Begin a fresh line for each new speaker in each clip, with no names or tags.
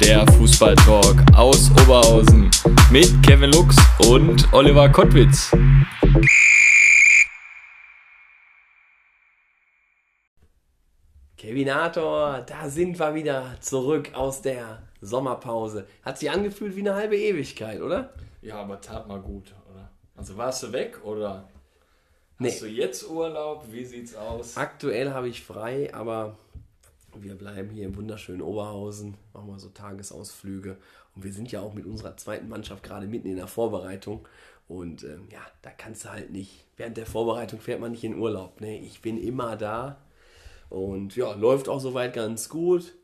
der Fußballtalk aus Oberhausen mit Kevin Lux und Oliver Kottwitz.
Kevinator, da sind wir wieder zurück aus der Sommerpause. Hat sich angefühlt wie eine halbe Ewigkeit, oder?
Ja, aber tat mal gut, oder? Also warst du weg oder
Nee.
hast du jetzt Urlaub? Wie sieht's aus?
Aktuell habe ich frei, aber wir bleiben hier im wunderschönen Oberhausen, machen mal so Tagesausflüge. Und wir sind ja auch mit unserer zweiten Mannschaft gerade mitten in der Vorbereitung. Und ähm, ja, da kannst du halt nicht, während der Vorbereitung fährt man nicht in Urlaub. Ne? Ich bin immer da und ja, läuft auch soweit ganz gut.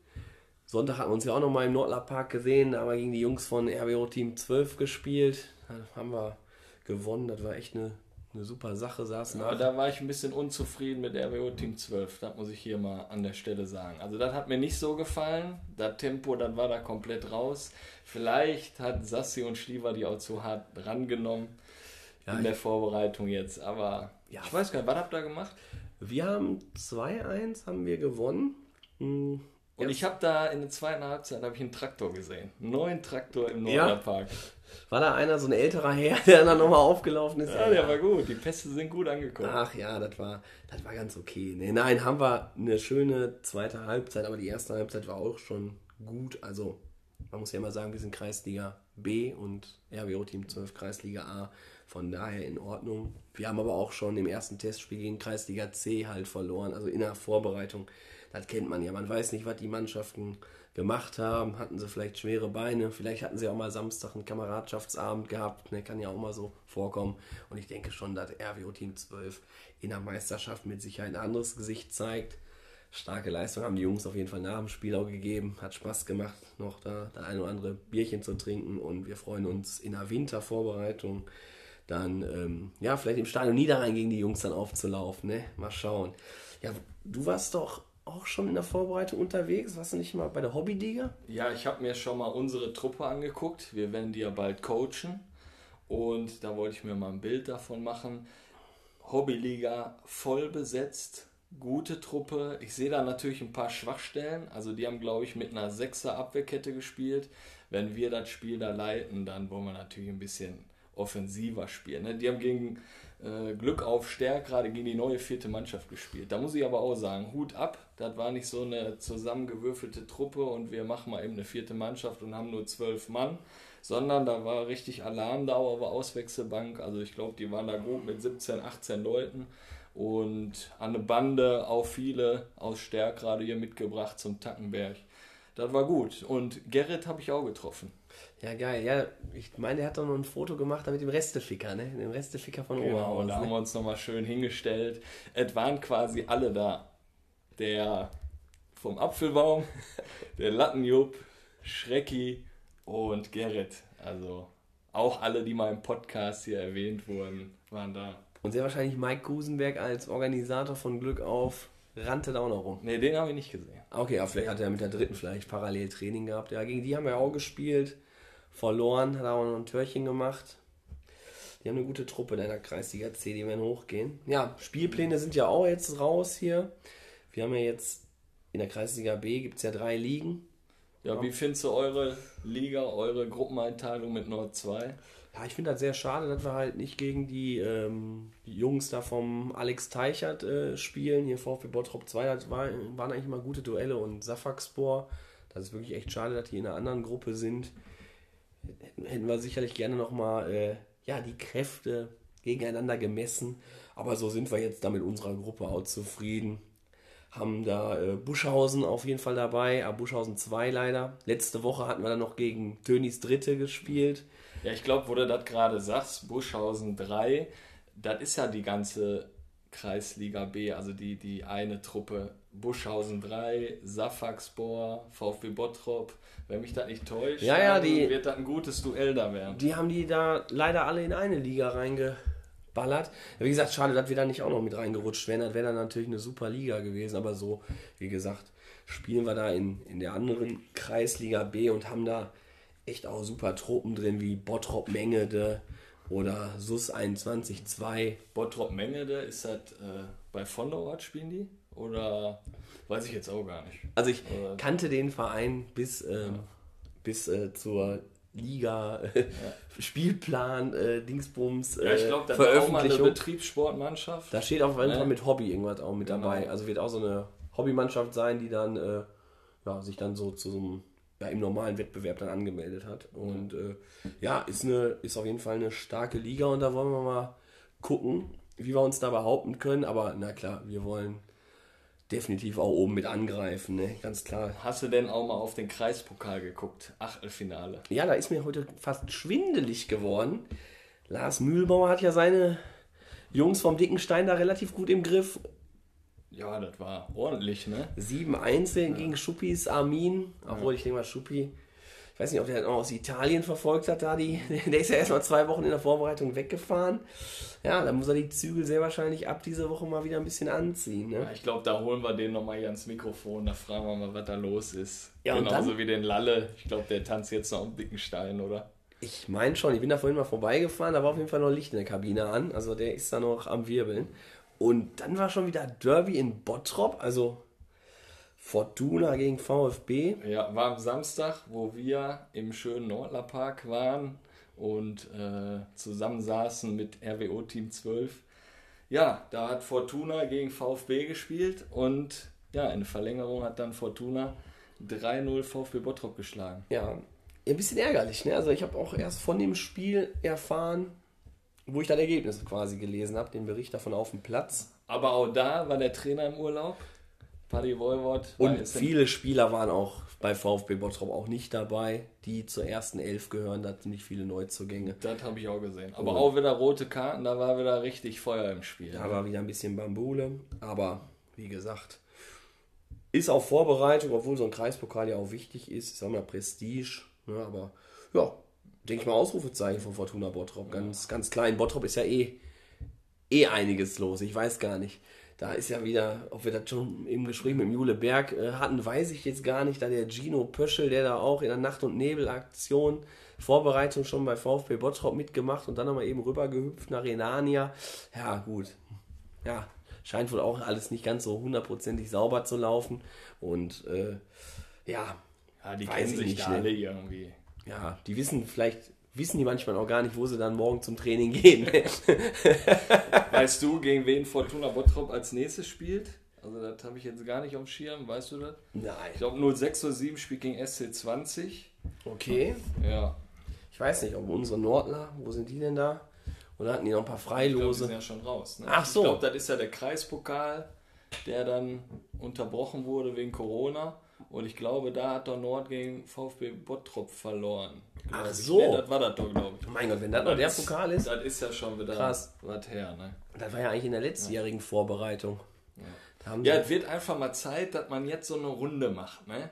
Sonntag hatten wir uns ja auch noch mal im Nordlerpark gesehen, da haben wir gegen die Jungs von RWO Team 12 gespielt. Da haben wir gewonnen, das war echt eine, eine super Sache, saßen
Aber
da.
da war ich ein bisschen unzufrieden mit RWO Team 12. Das muss ich hier mal an der Stelle sagen. Also das hat mir nicht so gefallen. Das Tempo, das war da komplett raus. Vielleicht hat Sassi und Schliever die auch zu hart rangenommen
Ja,
in der Vorbereitung jetzt. Aber
Ja.
ich weiß gar nicht, was habt ihr gemacht?
Wir haben 2-1 haben wir gewonnen. Hm,
Und
Ja.
ich habe da in der zweiten Halbzeit habe ich einen Traktor gesehen. Einen neuen Traktor im
Ja? War da einer, so ein älterer Herr, der dann nochmal aufgelaufen ist?
Ja, der war gut. Die Pässe sind gut angekommen.
Ach ja, das war, das war ganz okay. Nee, nein, haben wir eine schöne zweite Halbzeit, aber die erste Halbzeit war auch schon gut. Also, man muss ja immer sagen, wir sind Kreisliga B und RWO Team 12 Kreisliga A. Von daher in Ordnung. Wir haben aber auch schon im ersten Testspiel gegen Kreisliga C halt verloren, also in der Vorbereitung. Das kennt man ja. Man weiß nicht, was die Mannschaften gemacht haben. Hatten sie vielleicht schwere Beine, vielleicht hatten sie auch mal Samstag einen Kameradschaftsabend gehabt. Ne, kann ja auch mal so vorkommen. Und ich denke schon, dass RWO Team 12 in der Meisterschaft mit Sicherheit ein anderes Gesicht zeigt. Starke Leistung haben die Jungs auf jeden Fall nach dem Spiel auch gegeben. Hat Spaß gemacht, noch da das ein oder andere Bierchen zu trinken. Und wir freuen uns in der Wintervorbereitung dann, ähm, ja, vielleicht im Stadion Niederrhein gegen die Jungs dann aufzulaufen. Ne? Mal schauen. Ja, du warst doch auch schon in der Vorbereitung unterwegs. Warst du nicht mal bei der Hobbyliga?
Ja, ich habe mir schon mal unsere Truppe angeguckt. Wir werden die ja bald coachen. Und da wollte ich mir mal ein Bild davon machen. Hobbyliga voll besetzt, gute Truppe. Ich sehe da natürlich ein paar Schwachstellen. Also die haben, glaube ich, mit einer Sechser Abwehrkette gespielt. Wenn wir das Spiel da leiten, dann wollen wir natürlich ein bisschen offensiver spielen. Ne? Die haben gegen Glück auf Stärk gerade gegen die neue vierte Mannschaft gespielt. Da muss ich aber auch sagen, Hut ab. Das war nicht so eine zusammengewürfelte Truppe und wir machen mal eben eine vierte Mannschaft und haben nur zwölf Mann, sondern da war richtig Alarmdauer, war Auswechselbank. Also ich glaube, die waren da gut mit 17, 18 Leuten und an eine Bande auch viele aus Stärk gerade hier mitgebracht zum Tackenberg. Das war gut. Und Gerrit habe ich auch getroffen.
Ja, geil. Ja, ich meine, der hat doch noch ein Foto gemacht mit dem Resteficker, ne? Dem Resteficker von
Genau, und da haben wir
ne?
uns nochmal schön hingestellt. Es waren quasi alle da. Der vom Apfelbaum, der Lattenjupp, Schrecki und Gerrit. Also auch alle, die mal im Podcast hier erwähnt wurden, waren da.
Und sehr wahrscheinlich Mike Gusenberg als Organisator von Glück auf rannte da auch noch rum.
Ne, den habe ich nicht gesehen.
Okay, ja, vielleicht hat er mit der dritten vielleicht parallel Training gehabt. Ja, gegen die haben wir auch gespielt. Verloren, hat aber noch ein Törchen gemacht. Die haben eine gute Truppe in der Kreisliga C, die werden hochgehen. Ja, Spielpläne sind ja auch jetzt raus hier. Wir haben ja jetzt in der Kreisliga B gibt es ja drei Ligen.
Ja, wie findest du eure Liga, eure Gruppeneinteilung mit Nord 2?
Ja, ich finde das sehr schade, dass wir halt nicht gegen die ähm, Jungs da vom Alex Teichert äh, spielen. Hier VfB Bottrop 2, das war, waren eigentlich mal gute Duelle und Safaxpor. Das ist wirklich echt schade, dass die in einer anderen Gruppe sind. Hätten wir sicherlich gerne nochmal äh, ja, die Kräfte gegeneinander gemessen. Aber so sind wir jetzt da mit unserer Gruppe auch zufrieden. Haben da äh, Buschhausen auf jeden Fall dabei, aber Buschhausen 2 leider. Letzte Woche hatten wir dann noch gegen Tönis Dritte gespielt.
Ja, ich glaube, wo du das gerade sagst, Buschhausen 3, das ist ja die ganze Kreisliga B, also die, die eine Truppe. Buschhausen 3, Safaxbor, VfB Bottrop. Wenn mich das nicht täuscht,
Ja, ja, die-
wird das ein gutes Duell da werden.
Die haben die da leider alle in eine Liga reinge, ballert. Wie gesagt, schade, dass wir da nicht auch noch mit reingerutscht wären. Das wäre dann natürlich eine super Liga gewesen. Aber so, wie gesagt, spielen wir da in, in der anderen Kreisliga B und haben da echt auch super Truppen drin, wie Bottrop Mengede oder SUS 21-2.
Bottrop Mengede, ist das äh, bei Vonderort spielen die? Oder weiß ich jetzt auch gar nicht.
Also ich
Oder-
kannte den Verein bis, ähm, bis äh, zur Liga äh, Spielplan äh, Dingsbums
Ja, ich
äh,
glaube, da war auch mal eine. Betriebssportmannschaft.
Da steht auf jeden
Ne?
Fall mit Hobby irgendwas auch mit
Genau.
dabei. Also wird auch so eine Hobbymannschaft sein, die dann äh, ja, sich dann so zu so einem ja, im normalen Wettbewerb dann angemeldet hat. Und äh, ja, ist, eine, ist auf jeden Fall eine starke Liga und da wollen wir mal gucken, wie wir uns da behaupten können. Aber na klar, wir wollen definitiv auch oben mit angreifen, ne? ganz klar.
Hast du denn auch mal auf den Kreispokal geguckt? Achtelfinale.
Ja, da ist mir heute fast schwindelig geworden. Lars Mühlbauer hat ja seine Jungs vom Dickenstein da relativ gut im Griff.
Ja, das war ordentlich, ne?
7-1 gegen Schuppis Armin. Obwohl, ich denke mal, Schuppi, weiß nicht, ob der noch aus Italien verfolgt hat, da die. Der ist ja erstmal zwei Wochen in der Vorbereitung weggefahren. Ja, dann muss er die Zügel sehr wahrscheinlich ab diese Woche mal wieder ein bisschen anziehen. Ne?
Ja, ich glaube, da holen wir den nochmal hier ans Mikrofon, da fragen wir mal, was da los ist.
Ja,
Genauso
dann-
wie den Lalle. Ich glaube, der tanzt jetzt noch am dicken Stein, oder?
Ich meine schon, ich bin da vorhin mal vorbeigefahren, da war auf jeden Fall noch Licht in der Kabine an. Also der ist da noch am Wirbeln. Und dann war schon wieder Derby in Bottrop, also Fortuna gegen VfB.
Ja, war am Samstag, wo wir im schönen Nordlerpark waren und äh, zusammensaßen mit RWO Team 12. Ja, da hat Fortuna gegen VfB gespielt und ja, in Verlängerung hat dann Fortuna 3-0 VfB Bottrop geschlagen.
Ja, ein bisschen ärgerlich. Ne? Also ich habe auch erst von dem Spiel erfahren, wo ich dann Ergebnisse quasi gelesen habe, den Bericht davon auf dem Platz.
Aber auch da war der Trainer im Urlaub. Paddy war
Und viele Spieler waren auch bei VfB Bottrop auch nicht dabei, die zur ersten Elf gehören. Da hat ziemlich viele Neuzugänge.
Das habe ich auch gesehen. Aber auch wieder rote Karten, da war wieder richtig Feuer im Spiel.
Da war wieder ein bisschen Bambule. Aber wie gesagt, ist auch Vorbereitung, obwohl so ein Kreispokal ja auch wichtig ist. Ist auch mal Prestige. Ne? Aber ja, denke ich mal Ausrufezeichen von Fortuna Bottrop. Ganz, ganz klein. Bottrop ist ja eh, eh einiges los. Ich weiß gar nicht. Da ist ja wieder, ob wir das schon im Gespräch mit dem Jule Berg äh, hatten, weiß ich jetzt gar nicht. Da der Gino Pöschel, der da auch in der Nacht- und Nebelaktion Vorbereitung schon bei VfB Bottrop mitgemacht und dann nochmal eben rübergehüpft nach Renania. Ja, gut. Ja, scheint wohl auch alles nicht ganz so hundertprozentig sauber zu laufen. Und äh, ja,
Ja, die
Weiß
kennen
ich
sich
nicht,
da
ne?
alle irgendwie.
ja, die wissen vielleicht, wissen die manchmal auch gar nicht, wo sie dann morgen zum Training gehen.
Weißt du, gegen wen Fortuna Bottrop als nächstes spielt? Also das habe ich jetzt gar nicht auf dem Schirm, weißt du das?
Nein.
Ich glaube 0607 spielt gegen SC20.
Okay.
Ja,
Ich weiß nicht, ob unsere Nordler, wo sind die denn da? Oder hatten die noch ein paar
ich glaube, die
Freilose?
sind ja schon raus. Ne?
Ach so.
Ich glaube, das ist ja der Kreispokal, der dann unterbrochen wurde wegen Corona. Und ich glaube, da hat der Nord gegen VfB Bottrop verloren.
Ach
ich.
so.
Nee, das war das doch, glaube ich.
mein Gott, wenn das noch der Pokal ist,
Das ist ja schon wieder
Krass.
was her, ne?
das war ja eigentlich in der letztjährigen Vorbereitung. Da haben
Ja,
sie-
es wird einfach mal Zeit, dass man jetzt so eine Runde macht, ne?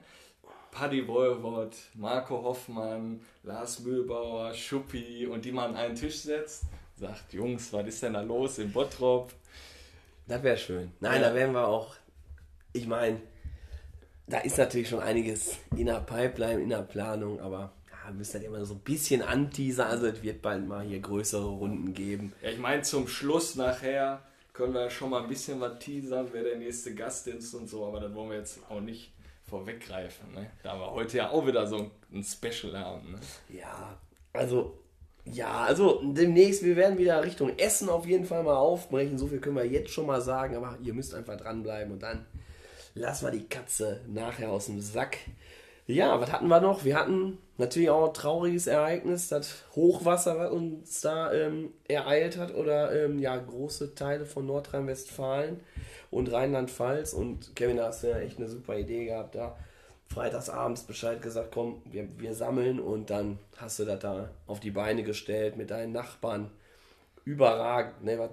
Paddy Voivod, Marco Hoffmann, Lars Mühlbauer, Schuppi und die man an einen Tisch setzt, sagt, Jungs, was ist denn da los in Bottrop?
Das wäre schön. Nein,
Ja.
da wären wir auch. Ich meine, da ist natürlich schon einiges in der Pipeline, in der Planung, aber ja, müsst ihr immer so ein bisschen anteasern. Also, es wird bald mal hier größere Runden geben.
Ja, ich meine, zum Schluss nachher können wir schon mal ein bisschen was teasern, wer der nächste Gast ist und so, aber das wollen wir jetzt auch nicht vorweggreifen, ne? Da wir heute ja auch wieder so ein Special haben, ne?
Ja, also, ja, also demnächst, wir werden wieder Richtung Essen auf jeden Fall mal aufbrechen. So viel können wir jetzt schon mal sagen, aber ihr müsst einfach dranbleiben und dann lassen wir die Katze nachher aus dem Sack. Ja, was hatten wir noch? Wir hatten natürlich auch ein trauriges Ereignis, das Hochwasser, was uns da ähm, ereilt hat oder ähm, ja, große Teile von Nordrhein-Westfalen und Rheinland-Pfalz. Und Kevin, da hast du ja echt eine super Idee gehabt, da freitagsabends Bescheid gesagt, komm, wir, wir sammeln und dann hast du das da auf die Beine gestellt mit deinen Nachbarn. Überragend, ne? Was,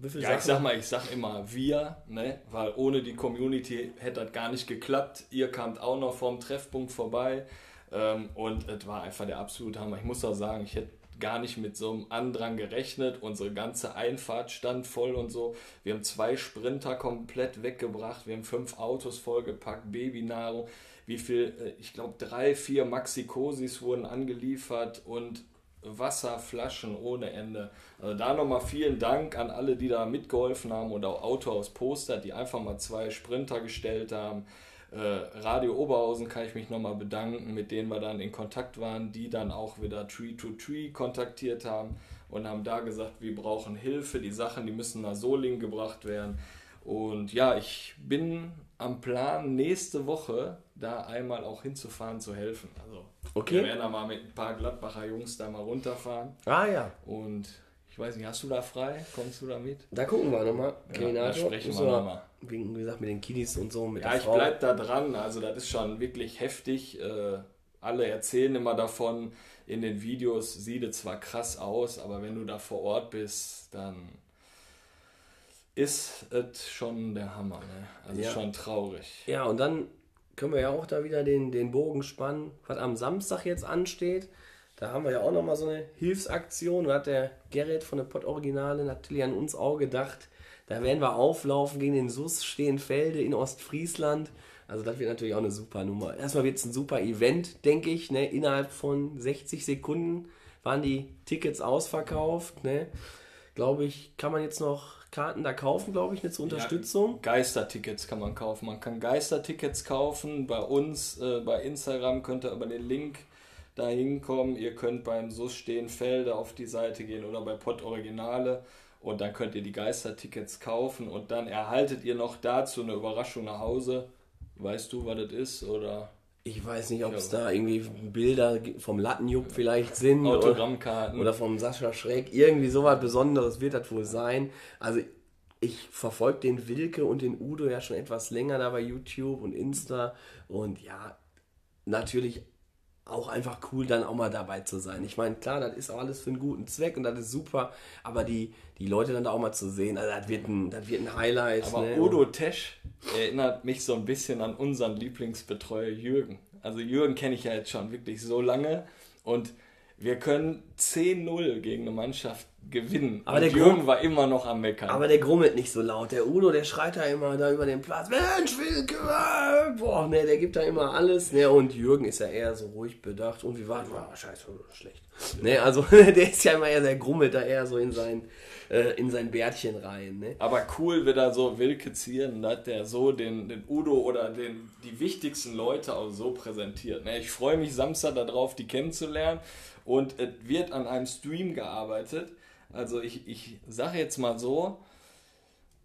wie viel
Ja, ich sag mal, ich sag immer wir, ne? weil ohne die Community hätte das gar nicht geklappt. Ihr kamt auch noch vom Treffpunkt vorbei ähm, und es war einfach der absolute Hammer. Ich muss auch sagen, ich hätte gar nicht mit so einem Andrang gerechnet. Unsere ganze Einfahrt stand voll und so. Wir haben zwei Sprinter komplett weggebracht. Wir haben fünf Autos vollgepackt, Babynahrung. Wie viel, äh, ich glaube, drei, vier Maxi-Cosis wurden angeliefert und Wasserflaschen ohne Ende. Also da nochmal vielen Dank an alle, die da mitgeholfen haben und auch Auto aus Poster, die einfach mal zwei Sprinter gestellt haben. Äh, Radio Oberhausen kann ich mich nochmal bedanken, mit denen wir dann in Kontakt waren, die dann auch wieder Tree to Tree kontaktiert haben und haben da gesagt, wir brauchen Hilfe, die Sachen, die müssen nach Soling gebracht werden. Und ja, ich bin am Plan, nächste Woche da einmal auch hinzufahren, zu helfen. Also
Okay.
wir werden da mal mit ein paar Gladbacher Jungs da mal runterfahren.
Ah ja,
Und ich weiß nicht, hast du da frei? Kommst du da mit?
da gucken wir nochmal.
Ja, da sprechen wir nochmal.
Wie gesagt, mit den Kiddies und so, mit
Ja, ich
Frau.
bleib da dran. Also das ist schon wirklich heftig. Äh, alle erzählen immer davon. In den Videos sieht es zwar krass aus, aber wenn du da vor Ort bist, dann ist es schon der Hammer. Ne? Also
Ja.
schon traurig.
Ja, und dann können wir ja auch da wieder den, den Bogen spannen, was am Samstag jetzt ansteht. Da haben wir ja auch nochmal so eine Hilfsaktion. Da hat der Gerrit von der Pott Originale natürlich an uns auch gedacht. Da werden wir auflaufen gegen den SUS Stehenfelde in Ostfriesland. Also das wird natürlich auch eine super Nummer. Erstmal wird es ein super Event, denke ich. Ne? Innerhalb von 60 Sekunden waren die Tickets ausverkauft. Ne? Glaube ich, kann man jetzt noch Karten da kaufen, glaube ich, ne, zur Unterstützung.
Geistertickets kann man kaufen. Man kann Geistertickets kaufen. Bei uns, äh, bei Instagram könnt ihr über den Link da hinkommen. Ihr könnt beim SUS Stehenfelde auf die Seite gehen oder bei Pott Originale und dann könnt ihr die Geistertickets kaufen und dann erhaltet ihr noch dazu eine Überraschung nach Hause. Weißt du, was das ist? Oder
Ich weiß nicht, ob es da irgendwie Bilder vom Lattenjupp vielleicht sind oder,
Autogrammkarten?
oder vom Sascha Schreck. Irgendwie sowas Besonderes wird das wohl sein. Also ich verfolge den Wilke und den Udo ja schon etwas länger da bei YouTube und Insta. Und ja, natürlich auch einfach cool, dann auch mal dabei zu sein. Ich meine, klar, das ist auch alles für einen guten Zweck und das ist super, aber die, die Leute dann da auch mal zu sehen, also das wird ein, das wird ein Highlight.
Aber
ne?
Udo Tesch erinnert mich so ein bisschen an unseren Lieblingsbetreuer Jürgen. Also Jürgen kenne ich ja jetzt schon wirklich so lange und wir können 10-0 gegen eine Mannschaft gewinnen.
Aber
und
der
Jürgen
Grund-
war immer noch am Meckern.
Aber der grummelt nicht so laut. Der Udo, der schreit da immer da über den Platz. Mensch, Wilke, äh, boah, ne, der gibt da immer alles. Ne, und Jürgen ist ja eher so ruhig bedacht. Und wie war oh, scheiße, schlecht. Ne, also der ist ja immer eher, der grummelt da eher so in sein, äh, in sein Bärtchen rein. Ne?
Aber cool, wie da so Wilke zieren, dass der so den, den Udo oder den, die wichtigsten Leute auch so präsentiert. Ne, Ich freue mich Samstag darauf, die kennenzulernen. Und es wird an einem Stream gearbeitet. Also ich, ich sage jetzt mal so,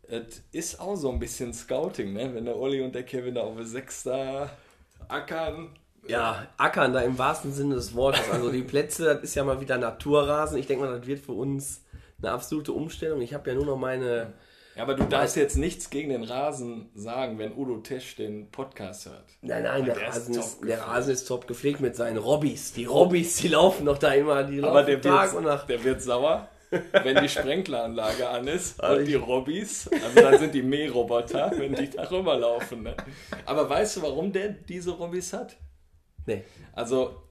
es ist auch so ein bisschen Scouting, ne? wenn der Olli und der Kevin da auf der Sechs da ackern.
Ja, ackern da im wahrsten Sinne des Wortes. Also die Plätze, das ist ja mal wieder Naturrasen. Ich denke mal, das wird für uns eine absolute Umstellung. Ich habe ja nur noch meine...
Ja, aber du darfst jetzt nichts gegen den Rasen sagen, wenn Udo Tesch den Podcast hört.
Nein, nein, der,
der
Rasen ist, der. Rasen ist top gepflegt mit seinen Robbys. Die Robbys, die laufen noch da immer, die
Aber
laufen
der
Tag und
wird,
Nacht.
der wird sauer, wenn die Sprenkleranlage an ist
Also
und die Robbys, also dann sind die Mähroboter, wenn die da rüberlaufen. Ne? Aber weißt du, warum der diese Robbys hat?
Nee.
Also,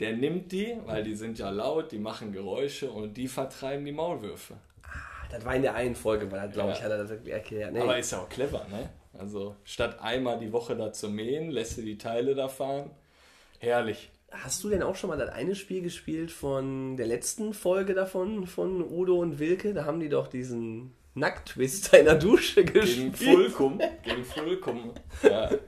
der nimmt die, weil die sind ja laut, die machen Geräusche und die vertreiben die Maulwürfe.
Das war in der einen Folge, weil glaube ich,
Ja.
hat er das wirklich erklärt. Nee.
Aber ist ja auch clever, ne? Also, statt einmal die Woche da zu mähen, lässt du die Teile da fahren. Herrlich.
Hast du denn auch schon mal das eine Spiel gespielt von der letzten Folge davon, von Udo und Wilke? Da haben die doch diesen Nacktwister in der Dusche
Gegen
gespielt.
Fulkum. Gegen Fulkum. Ja, ja.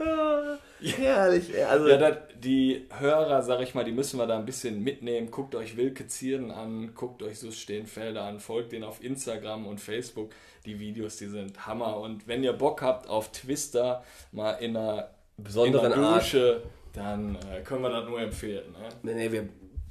Ah, herrlich. Also,
Ja, das, die Hörer, sag ich mal, die müssen wir da ein bisschen mitnehmen. Guckt euch Wilke Zieren an, guckt euch Sus Stehenfelder an, folgt denen auf Instagram und Facebook. Die Videos, die sind Hammer. Und wenn ihr Bock habt auf Twister, mal in einer
Besonderen
in einer
Art.
Dusche, dann äh, können wir das nur empfehlen. Ne?
nee, nee, wir,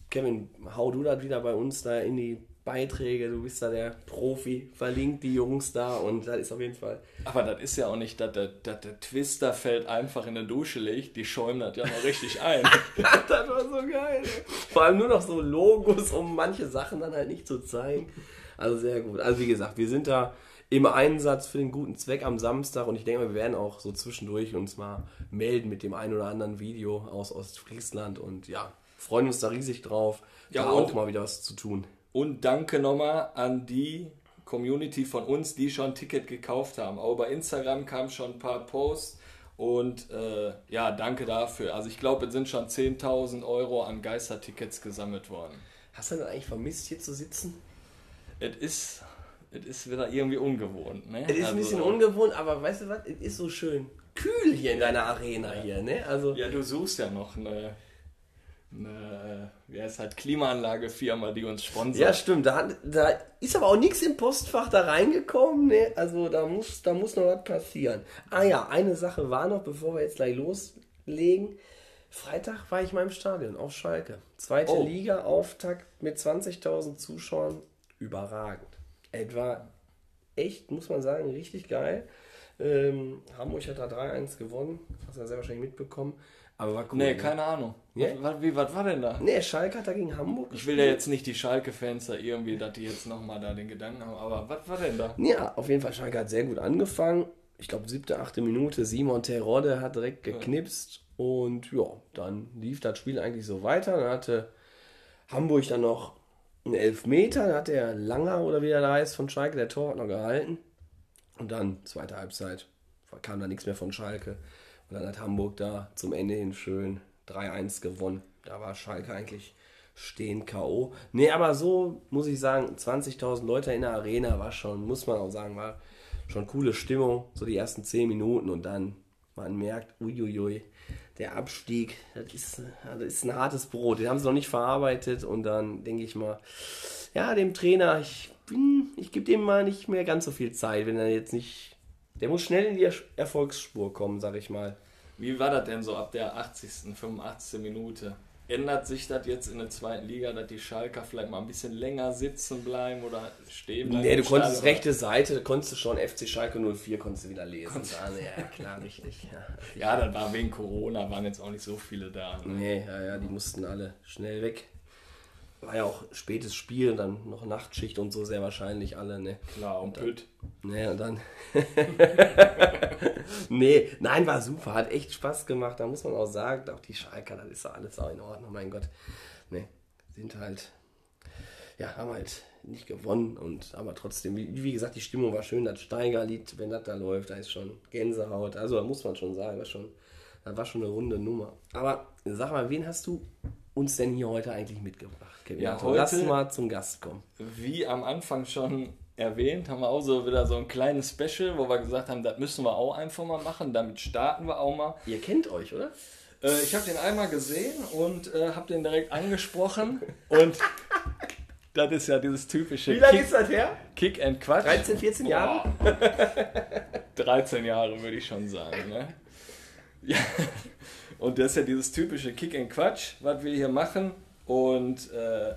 Kevin, hau du das wieder bei uns da in die Beiträge. Du bist da der Profi. Verlinkt die Jungs da und das ist auf jeden Fall.
Aber das ist ja auch nicht, dass der, dass der Twisterfeld einfach in der Dusche liegt. Die schäumen das ja noch richtig ein.
das war so geil. Vor allem nur noch so Logos, um manche Sachen dann halt nicht zu zeigen. Also sehr gut. Also wie gesagt, wir sind da im Einsatz für den guten Zweck am Samstag und ich denke wir werden auch so zwischendurch uns mal melden mit dem einen oder anderen Video aus Ostfriesland und ja, freuen uns da riesig drauf,
Ja,
da auch mal wieder was zu tun.
Und danke nochmal an die Community von uns, die schon ein Ticket gekauft haben. Auch bei Instagram kamen schon ein paar Posts und äh, ja, danke dafür. Also ich glaube, es sind schon 10.000 Euro an Geistertickets gesammelt worden.
Hast du denn eigentlich vermisst, hier zu sitzen?
Es ist, es ist wieder irgendwie ungewohnt. Ne?
Es ist ein
Also,
bisschen ungewohnt, aber weißt du was? Es ist so schön kühl hier in deiner Arena hier, ne? Also,
Ja, du suchst ja noch eine, eine wie heißt halt, Klimaanlagefirma, die uns sponsert.
ja, stimmt. Da, da ist aber auch nichts im Postfach da reingekommen, ne? Also, da muss, da muss noch was passieren. Ah ja, eine Sache war noch, bevor wir jetzt gleich loslegen. Freitag war ich mal im Stadion auf Schalke. Zweite
Oh.
Liga, Auftakt mit 20.000 Zuschauern. Überragend. Etwa echt, muss man sagen, richtig geil. Ähm, Hamburg hat da 3-1 gewonnen. Hast du ja sehr wahrscheinlich mitbekommen. Aber war cool.
Nee,
ne?
keine Ahnung.
Ja?
Was, wie, was war denn da?
Nee, Schalke hat da gegen Hamburg
Ich will ja jetzt nicht die Schalke-Fans da irgendwie, dass die jetzt nochmal da den Gedanken haben, aber was war denn da?
Ja, auf jeden Fall. Schalke hat sehr gut angefangen. Ich glaube, siebte, achte Minute. Simon Terodde hat direkt geknipst. Und ja, dann lief das Spiel eigentlich so weiter. Dann hatte Hamburg dann noch einen Elfmeter. Da hat der Langer oder wie der da heißt von Schalke, der Tor hat noch gehalten. Und dann, zweite Halbzeit, kam da nichts mehr von Schalke. Und dann hat Hamburg da zum Ende hin schön 3-1 gewonnen. Da war Schalke eigentlich stehen K.O. Nee, aber so muss ich sagen, 20.000 Leute in der Arena war schon, muss man auch sagen, war schon coole Stimmung. So die ersten 10 Minuten und dann, man merkt, uiuiui, der Abstieg, das ist, das ist ein hartes Brot. Den haben sie noch nicht verarbeitet und dann denke ich mal, ja, dem Trainer, ich, bin- ich gebe dem mal nicht mehr ganz so viel Zeit, wenn er jetzt nicht. Der muss schnell in die Er- Erfolgsspur kommen, sag ich mal.
Wie war das denn so ab der 80., 85. Minute? Ändert sich das jetzt in der zweiten Liga, dass die Schalker vielleicht mal ein bisschen länger sitzen bleiben oder stehen bleiben?
Nee, du konntest
Stadion?
rechte Seite, konntest du schon FC Schalke 04 konntest du wieder lesen. Ah, nee, ja, klar, richtig. Ja.
Ja, das war wegen Corona, waren jetzt auch nicht so viele da. Ne?
Nee, ja, ja, die mussten alle schnell weg. War ja auch spätes Spiel, dann noch Nachtschicht und so sehr wahrscheinlich alle, ne?
Klar, und Pütt.
Nee, und dann. nee, nein, war super, hat echt Spaß gemacht. Da muss man auch sagen, auch die Schalker, das ist ja alles auch in Ordnung, mein Gott. Nee, sind halt. Ja, haben halt nicht gewonnen und aber trotzdem, wie, wie gesagt, die Stimmung war schön, das Steigerlied, wenn das da läuft, da ist schon Gänsehaut. Also da muss man schon sagen, war schon, das war schon eine runde Nummer. Aber sag mal, wen hast du uns denn hier heute eigentlich mitgebracht, Kevin?
Ja?
Lass
heute-
mal zum Gast kommen.
Wie am Anfang schon erwähnt, haben wir auch so wieder so ein kleines Special, wo wir gesagt haben, das müssen wir auch einfach mal machen. Damit starten wir auch mal.
Ihr kennt euch, oder?
Äh, ich habe den einmal gesehen und äh, habe den direkt angesprochen. Und das ist ja dieses typische
Wie lange
Kick,
ist das her?
Kick and Quatsch.
13, 14 Jahre?
Boah. 13 Jahre würde ich schon sagen. Ne? Ja. Und das ist ja dieses typische Kick and Quatsch, was wir hier machen. Und äh,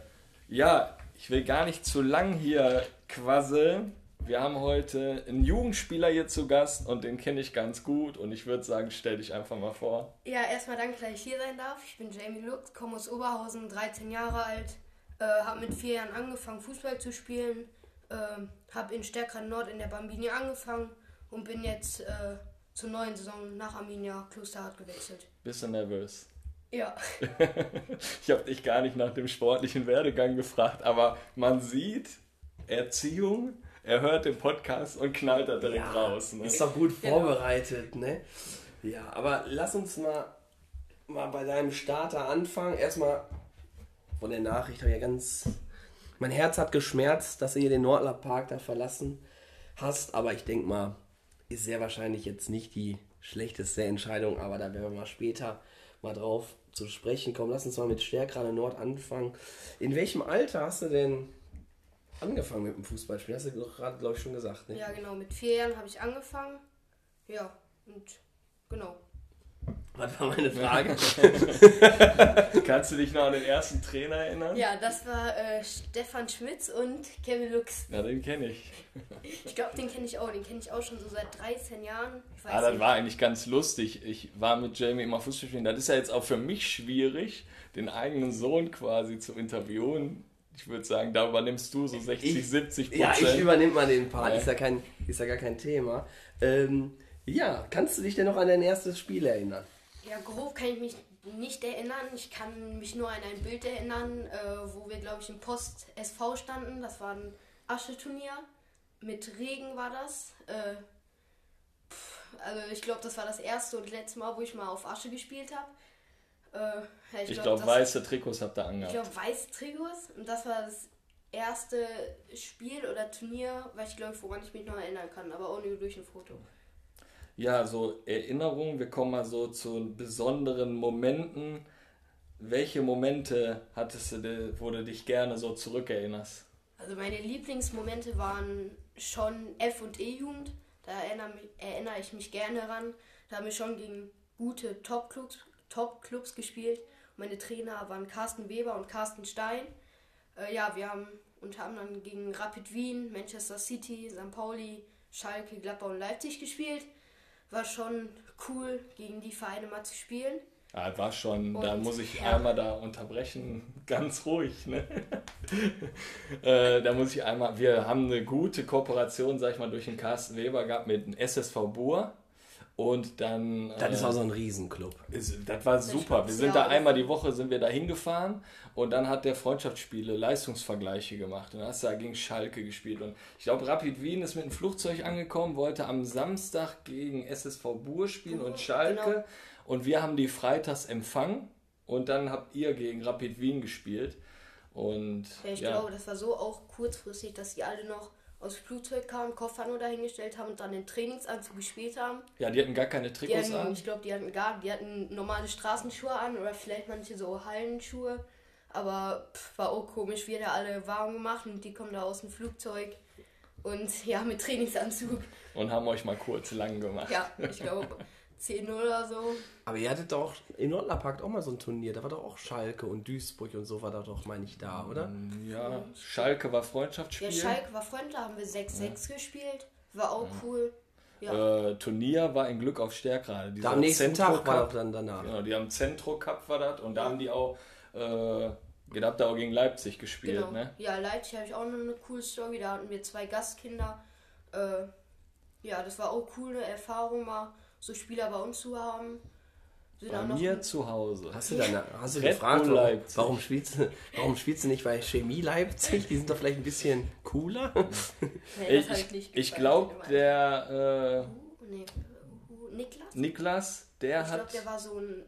ja, ich will gar nicht zu lang hier quasseln. Wir haben heute einen Jugendspieler hier zu Gast und den kenne ich ganz gut. Und ich würde sagen, stell dich einfach mal vor.
Ja, erstmal danke, dass ich hier sein darf. Ich bin Jamie Lux, komme aus Oberhausen, 13 Jahre alt, äh, habe mit vier Jahren angefangen, Fußball zu spielen, ähm, habe in Stärkrad Nord in der Bambini angefangen und bin jetzt äh, zur neuen Saison nach Arminia Klosterhardt gewechselt.
Bist du nervös?
Ja,
Ich habe dich gar nicht nach dem sportlichen Werdegang gefragt, aber man sieht Erziehung, er hört den Podcast und knallt da direkt raus. Ne?
Ist doch gut
Genau.
vorbereitet, ne? Ja, aber lass uns mal, mal bei deinem Starter anfangen. Erstmal von der Nachricht habe ich ja ganz. Mein Herz hat geschmerzt, dass du hier den Nordler Park da verlassen hast, aber ich denke mal, ist sehr wahrscheinlich jetzt nicht die schlechteste Entscheidung, aber da werden wir mal später mal drauf zu sprechen kommen. Lass uns mal mit Stärkrade Nord anfangen. In welchem Alter hast du denn angefangen mit dem Fußballspielen? Hast du gerade, glaube ich, schon gesagt, ne?
ja genau, mit vier Jahren habe ich angefangen. Ja, und genau.
Was war meine Frage?
Kannst du dich noch an den ersten Trainer erinnern?
Ja, das war äh, Stefan Schmitz und Kevin Lux.
Ja, den kenne ich.
Ich glaube, den kenne ich auch. Den kenne ich auch schon so seit 13 Jahren. Ich weiß
Ah, das
nicht.
war eigentlich ganz lustig. Ich war mit Jamie immer Fußball spielen. Das ist ja jetzt auch für mich schwierig, den eigenen Sohn quasi zu interviewen. Ich würde sagen, da übernimmst du so 60,
Ich-
70
Ja,
Prozent.
ich übernehme mal den Part.
Ja.
Ist, ja kein, ist ja gar kein Thema. Ähm, ja, kannst du dich denn noch an dein erstes Spiel erinnern?
Ja, grob kann ich mich nicht erinnern. Ich kann mich nur an ein Bild erinnern, äh, wo wir, glaube ich, im Post SV standen. Das war ein Ascheturnier. Mit Regen war das. Äh, pff, also ich glaube, das war das erste und letzte Mal, wo ich mal auf Asche gespielt habe. Äh,
Ich
glaub,
glaube,
das-
weiße Trikots habt ihr
Ich
angehabt.
glaube, weiße Trikots. Und das war das erste Spiel oder Turnier, was ich glaube, woran ich mich noch erinnern kann. Aber auch nur durch ein Foto.
Ja, so Erinnerungen. Wir kommen mal so zu besonderen Momenten. Welche Momente hattest du, wo du dich gerne so zurückerinnerst?
Also meine Lieblingsmomente waren schon F- und E-Jugend. Da erinnere, erinnere ich mich gerne ran. Da haben wir schon gegen gute Top-Clubs Top -Clubs gespielt. Meine Trainer waren Carsten Weber und Carsten Stein. Äh, ja, wir haben unter anderem gegen Rapid Wien, Manchester City, St. Pauli, Schalke, Gladbach und Leipzig gespielt. War schon cool, gegen die Vereine mal zu spielen.
Ah, war schon, da
Und,
muss ich
ja.
einmal da unterbrechen, ganz ruhig, ne? äh, da muss ich einmal, wir haben eine gute Kooperation, sag ich mal, durch den Carsten Weber gehabt mit dem SSV Bur und dann...
Das ist
äh,
auch so ein Riesenclub.
ist, das war super. Wir sind da einmal die Woche sind wir da hingefahren und dann hat der Freundschaftsspiele Leistungsvergleiche gemacht und dann hast du da gegen Schalke gespielt und ich glaube Rapid Wien ist mit dem Flugzeug angekommen, wollte am Samstag gegen SSV Bur spielen und Schalke
genau.
und wir haben die freitags empfangen und dann habt ihr gegen Rapid Wien gespielt und
Ja, ich
ja,
glaube, das war so auch kurzfristig, dass die alle noch aus dem Flugzeug kamen, Koffer nur dahingestellt haben und dann den Trainingsanzug gespielt haben.
ja, die hatten gar keine Trikots
hatten,
an.
ich glaube, die hatten gar, die hatten normale Straßenschuhe an oder vielleicht manche so Hallenschuhe. Aber pff, war auch komisch, wir da alle warm gemacht und die kommen da aus dem Flugzeug und ja, mit Trainingsanzug.
und haben euch mal kurz lang gemacht.
Ja, ich glaube 10 oder so.
Aber ihr hattet doch in Nordlerpark auch mal so ein Turnier. Da war doch auch Schalke und Duisburg und so war da doch, meine ich, da, oder?
Ja, Schalke war
Ja,
Freundschaftsspiel.
Schalke war Freund, da haben wir 6-6 gespielt. War auch cool. Ja.
Äh, Turnier war in Glück auf Stärkrade.
Da am nächsten Tag war
Cup.
doch dann danach.
Genau, die haben Centro Cup war das und da haben die auch, äh, da habt ihr auch gegen Leipzig gespielt,
Genau.
ne?
Ja, Leipzig habe ich auch noch eine coole Story. Da hatten wir zwei Gastkinder. Äh, ja, das war auch coole Erfahrung, mal so Spieler bei uns zu haben. Sind
Bei
auch noch
mir zu Hause.
Hast du, dann, hast du gefragt, warum,
Leipzig.
warum, spielst du, warum spielst du nicht bei Chemie Leipzig? Die sind doch vielleicht ein bisschen cooler.
Nee,
Ich,
das hab
ich, ich glaube, der
Hu- nee, Hu- Niklas?
äh, Niklas, der
ich glaube,
hat,
der war so ein.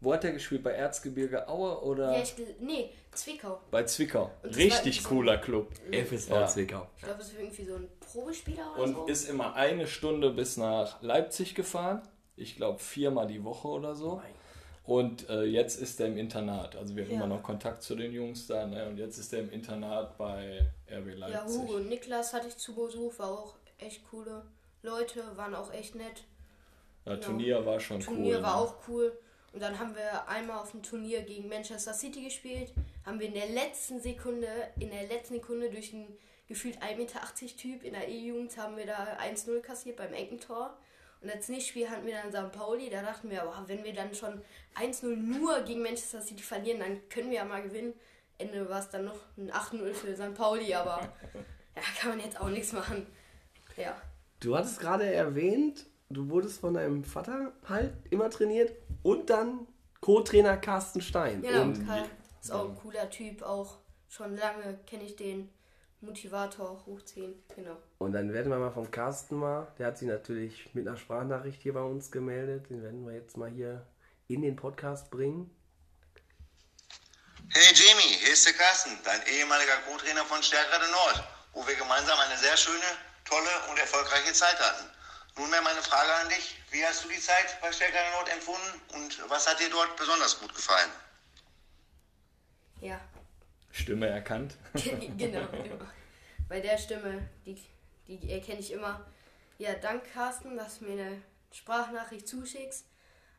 Wo hat der gespielt? Bei Erzgebirge Aue oder
Ja, ich, nee, Zwickau.
bei Zwickau? Richtig
so-
cooler Club.
FSV
Ja.
Zwickau.
Ich glaube, das ist irgendwie so ein Probespieler oder
Und
so.
ist immer eine Stunde bis nach Leipzig gefahren. Ich glaube viermal die Woche oder so. Und äh, jetzt ist er im Internat. Also wir haben
Ja.
immer noch Kontakt zu den Jungs da. Ne? Und jetzt ist er im Internat bei RB
ja,
Leipzig.
Hugo und Niklas hatte ich zu Besuch, war auch echt coole Leute, waren auch echt nett.
Ja, Turnier war schon
Turnier
cool.
war
ne?
auch cool. Und dann haben wir einmal auf dem Turnier gegen Manchester City gespielt. Haben wir in der letzten Sekunde, in der letzten Sekunde durch einen gefühlt 1,80 Meter Typ in der E-Jugend haben wir da 1-0 kassiert beim Enkentor. Und als Nächstspiel hatten wir dann St. Pauli. Da dachten wir, boah, wenn wir dann schon 1-0 nur gegen Manchester City verlieren, dann können wir ja mal gewinnen. Ende war es dann noch ein 8-0 für St. Pauli, aber ja, kann man jetzt auch nichts machen. Ja.
Du hattest gerade erwähnt, du wurdest von deinem Vater halt immer trainiert und dann Co-Trainer Carsten Stein.
Genau,
Und
Karl ist auch ein cooler Typ, auch schon lange kenne ich den. Motivator hochziehen, genau.
Und dann werden wir mal vom Carsten mal, der hat sich natürlich mit einer Sprachnachricht hier bei uns gemeldet, den werden wir jetzt mal hier in den Podcast bringen.
Hey Jamie, hier ist der Carsten, dein ehemaliger Co-Trainer von Stärkrade Nord, wo wir gemeinsam eine sehr schöne, tolle und erfolgreiche Zeit hatten. Nunmehr meine Frage an dich, wie hast du die Zeit bei Stärkrade Nord empfunden und was hat dir dort besonders gut gefallen?
Ja,
Stimme erkannt.
genau. immer. Bei der Stimme, die, die erkenne ich immer. Ja, danke Carsten, dass du mir eine Sprachnachricht zuschickst.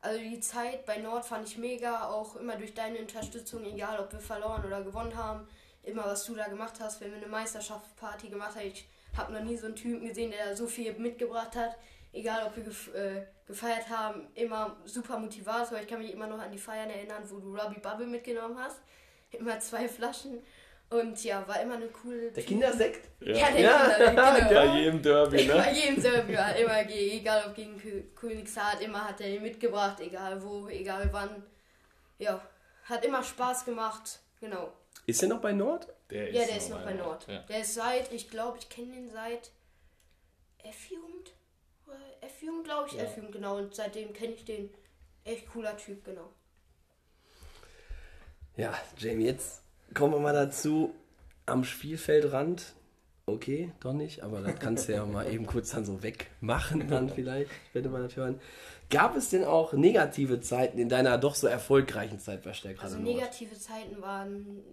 Also die Zeit bei Nord fand ich mega, auch immer durch deine Unterstützung, egal ob wir verloren oder gewonnen haben. Immer was du da gemacht hast, wenn wir eine Meisterschaftsparty gemacht haben. Ich habe noch nie so einen Typen gesehen, der so viel mitgebracht hat. Egal ob wir gef äh, gefeiert haben, immer super Motivator. Ich kann mich immer noch an die Feiern erinnern, wo du Robbie Bubble mitgenommen hast. Immer zwei Flaschen. Und ja, war immer eine coole.
Der. Kindersekt?
Ja, der
Ja.
Kindersekt, genau.
Bei jedem Derby,
Bei
ne?
jedem Derby, hat immer, egal ob gegen Kö- Königshardt, immer hat er ihn mitgebracht, egal wo, egal wann. ja, hat immer Spaß gemacht. Genau.
Ist er noch bei Nord?
Der
Ja, der ist noch bei Nord.
Ja.
Der ist seit, ich glaube, ich kenne den seit F-Jugend. Oder F-Jugend, glaube ich,
Ja.
F-Jugend, genau. Und seitdem kenne ich den. Echt cooler Typ, genau.
Ja, Jamie, jetzt kommen wir mal dazu. Am Spielfeldrand, okay, doch nicht, aber das kannst du ja mal eben kurz dann so wegmachen, dann vielleicht, wenn man das hören. Gab es denn auch negative Zeiten in deiner doch so erfolgreichen Zeit bei Stärkrade
Also
Nord?
negative Zeiten waren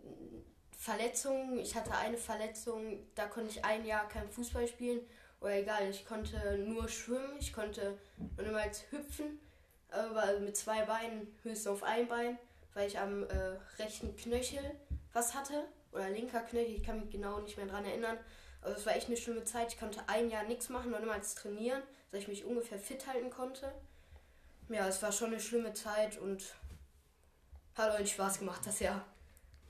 Verletzungen. Ich hatte eine Verletzung, da konnte ich ein Jahr kein Fußball spielen. Oder egal, ich konnte nur schwimmen, ich konnte niemals hüpfen, aber mit zwei Beinen, höchstens auf ein Bein, weil ich am äh, rechten Knöchel was hatte. Oder linker Knöchel, ich kann mich genau nicht mehr dran erinnern. Aber es war echt eine schlimme Zeit. Ich konnte ein Jahr nichts machen, noch niemals trainieren, dass ich mich ungefähr fit halten konnte. Ja, es war schon eine schlimme Zeit und hat euch Spaß gemacht, das Jahr.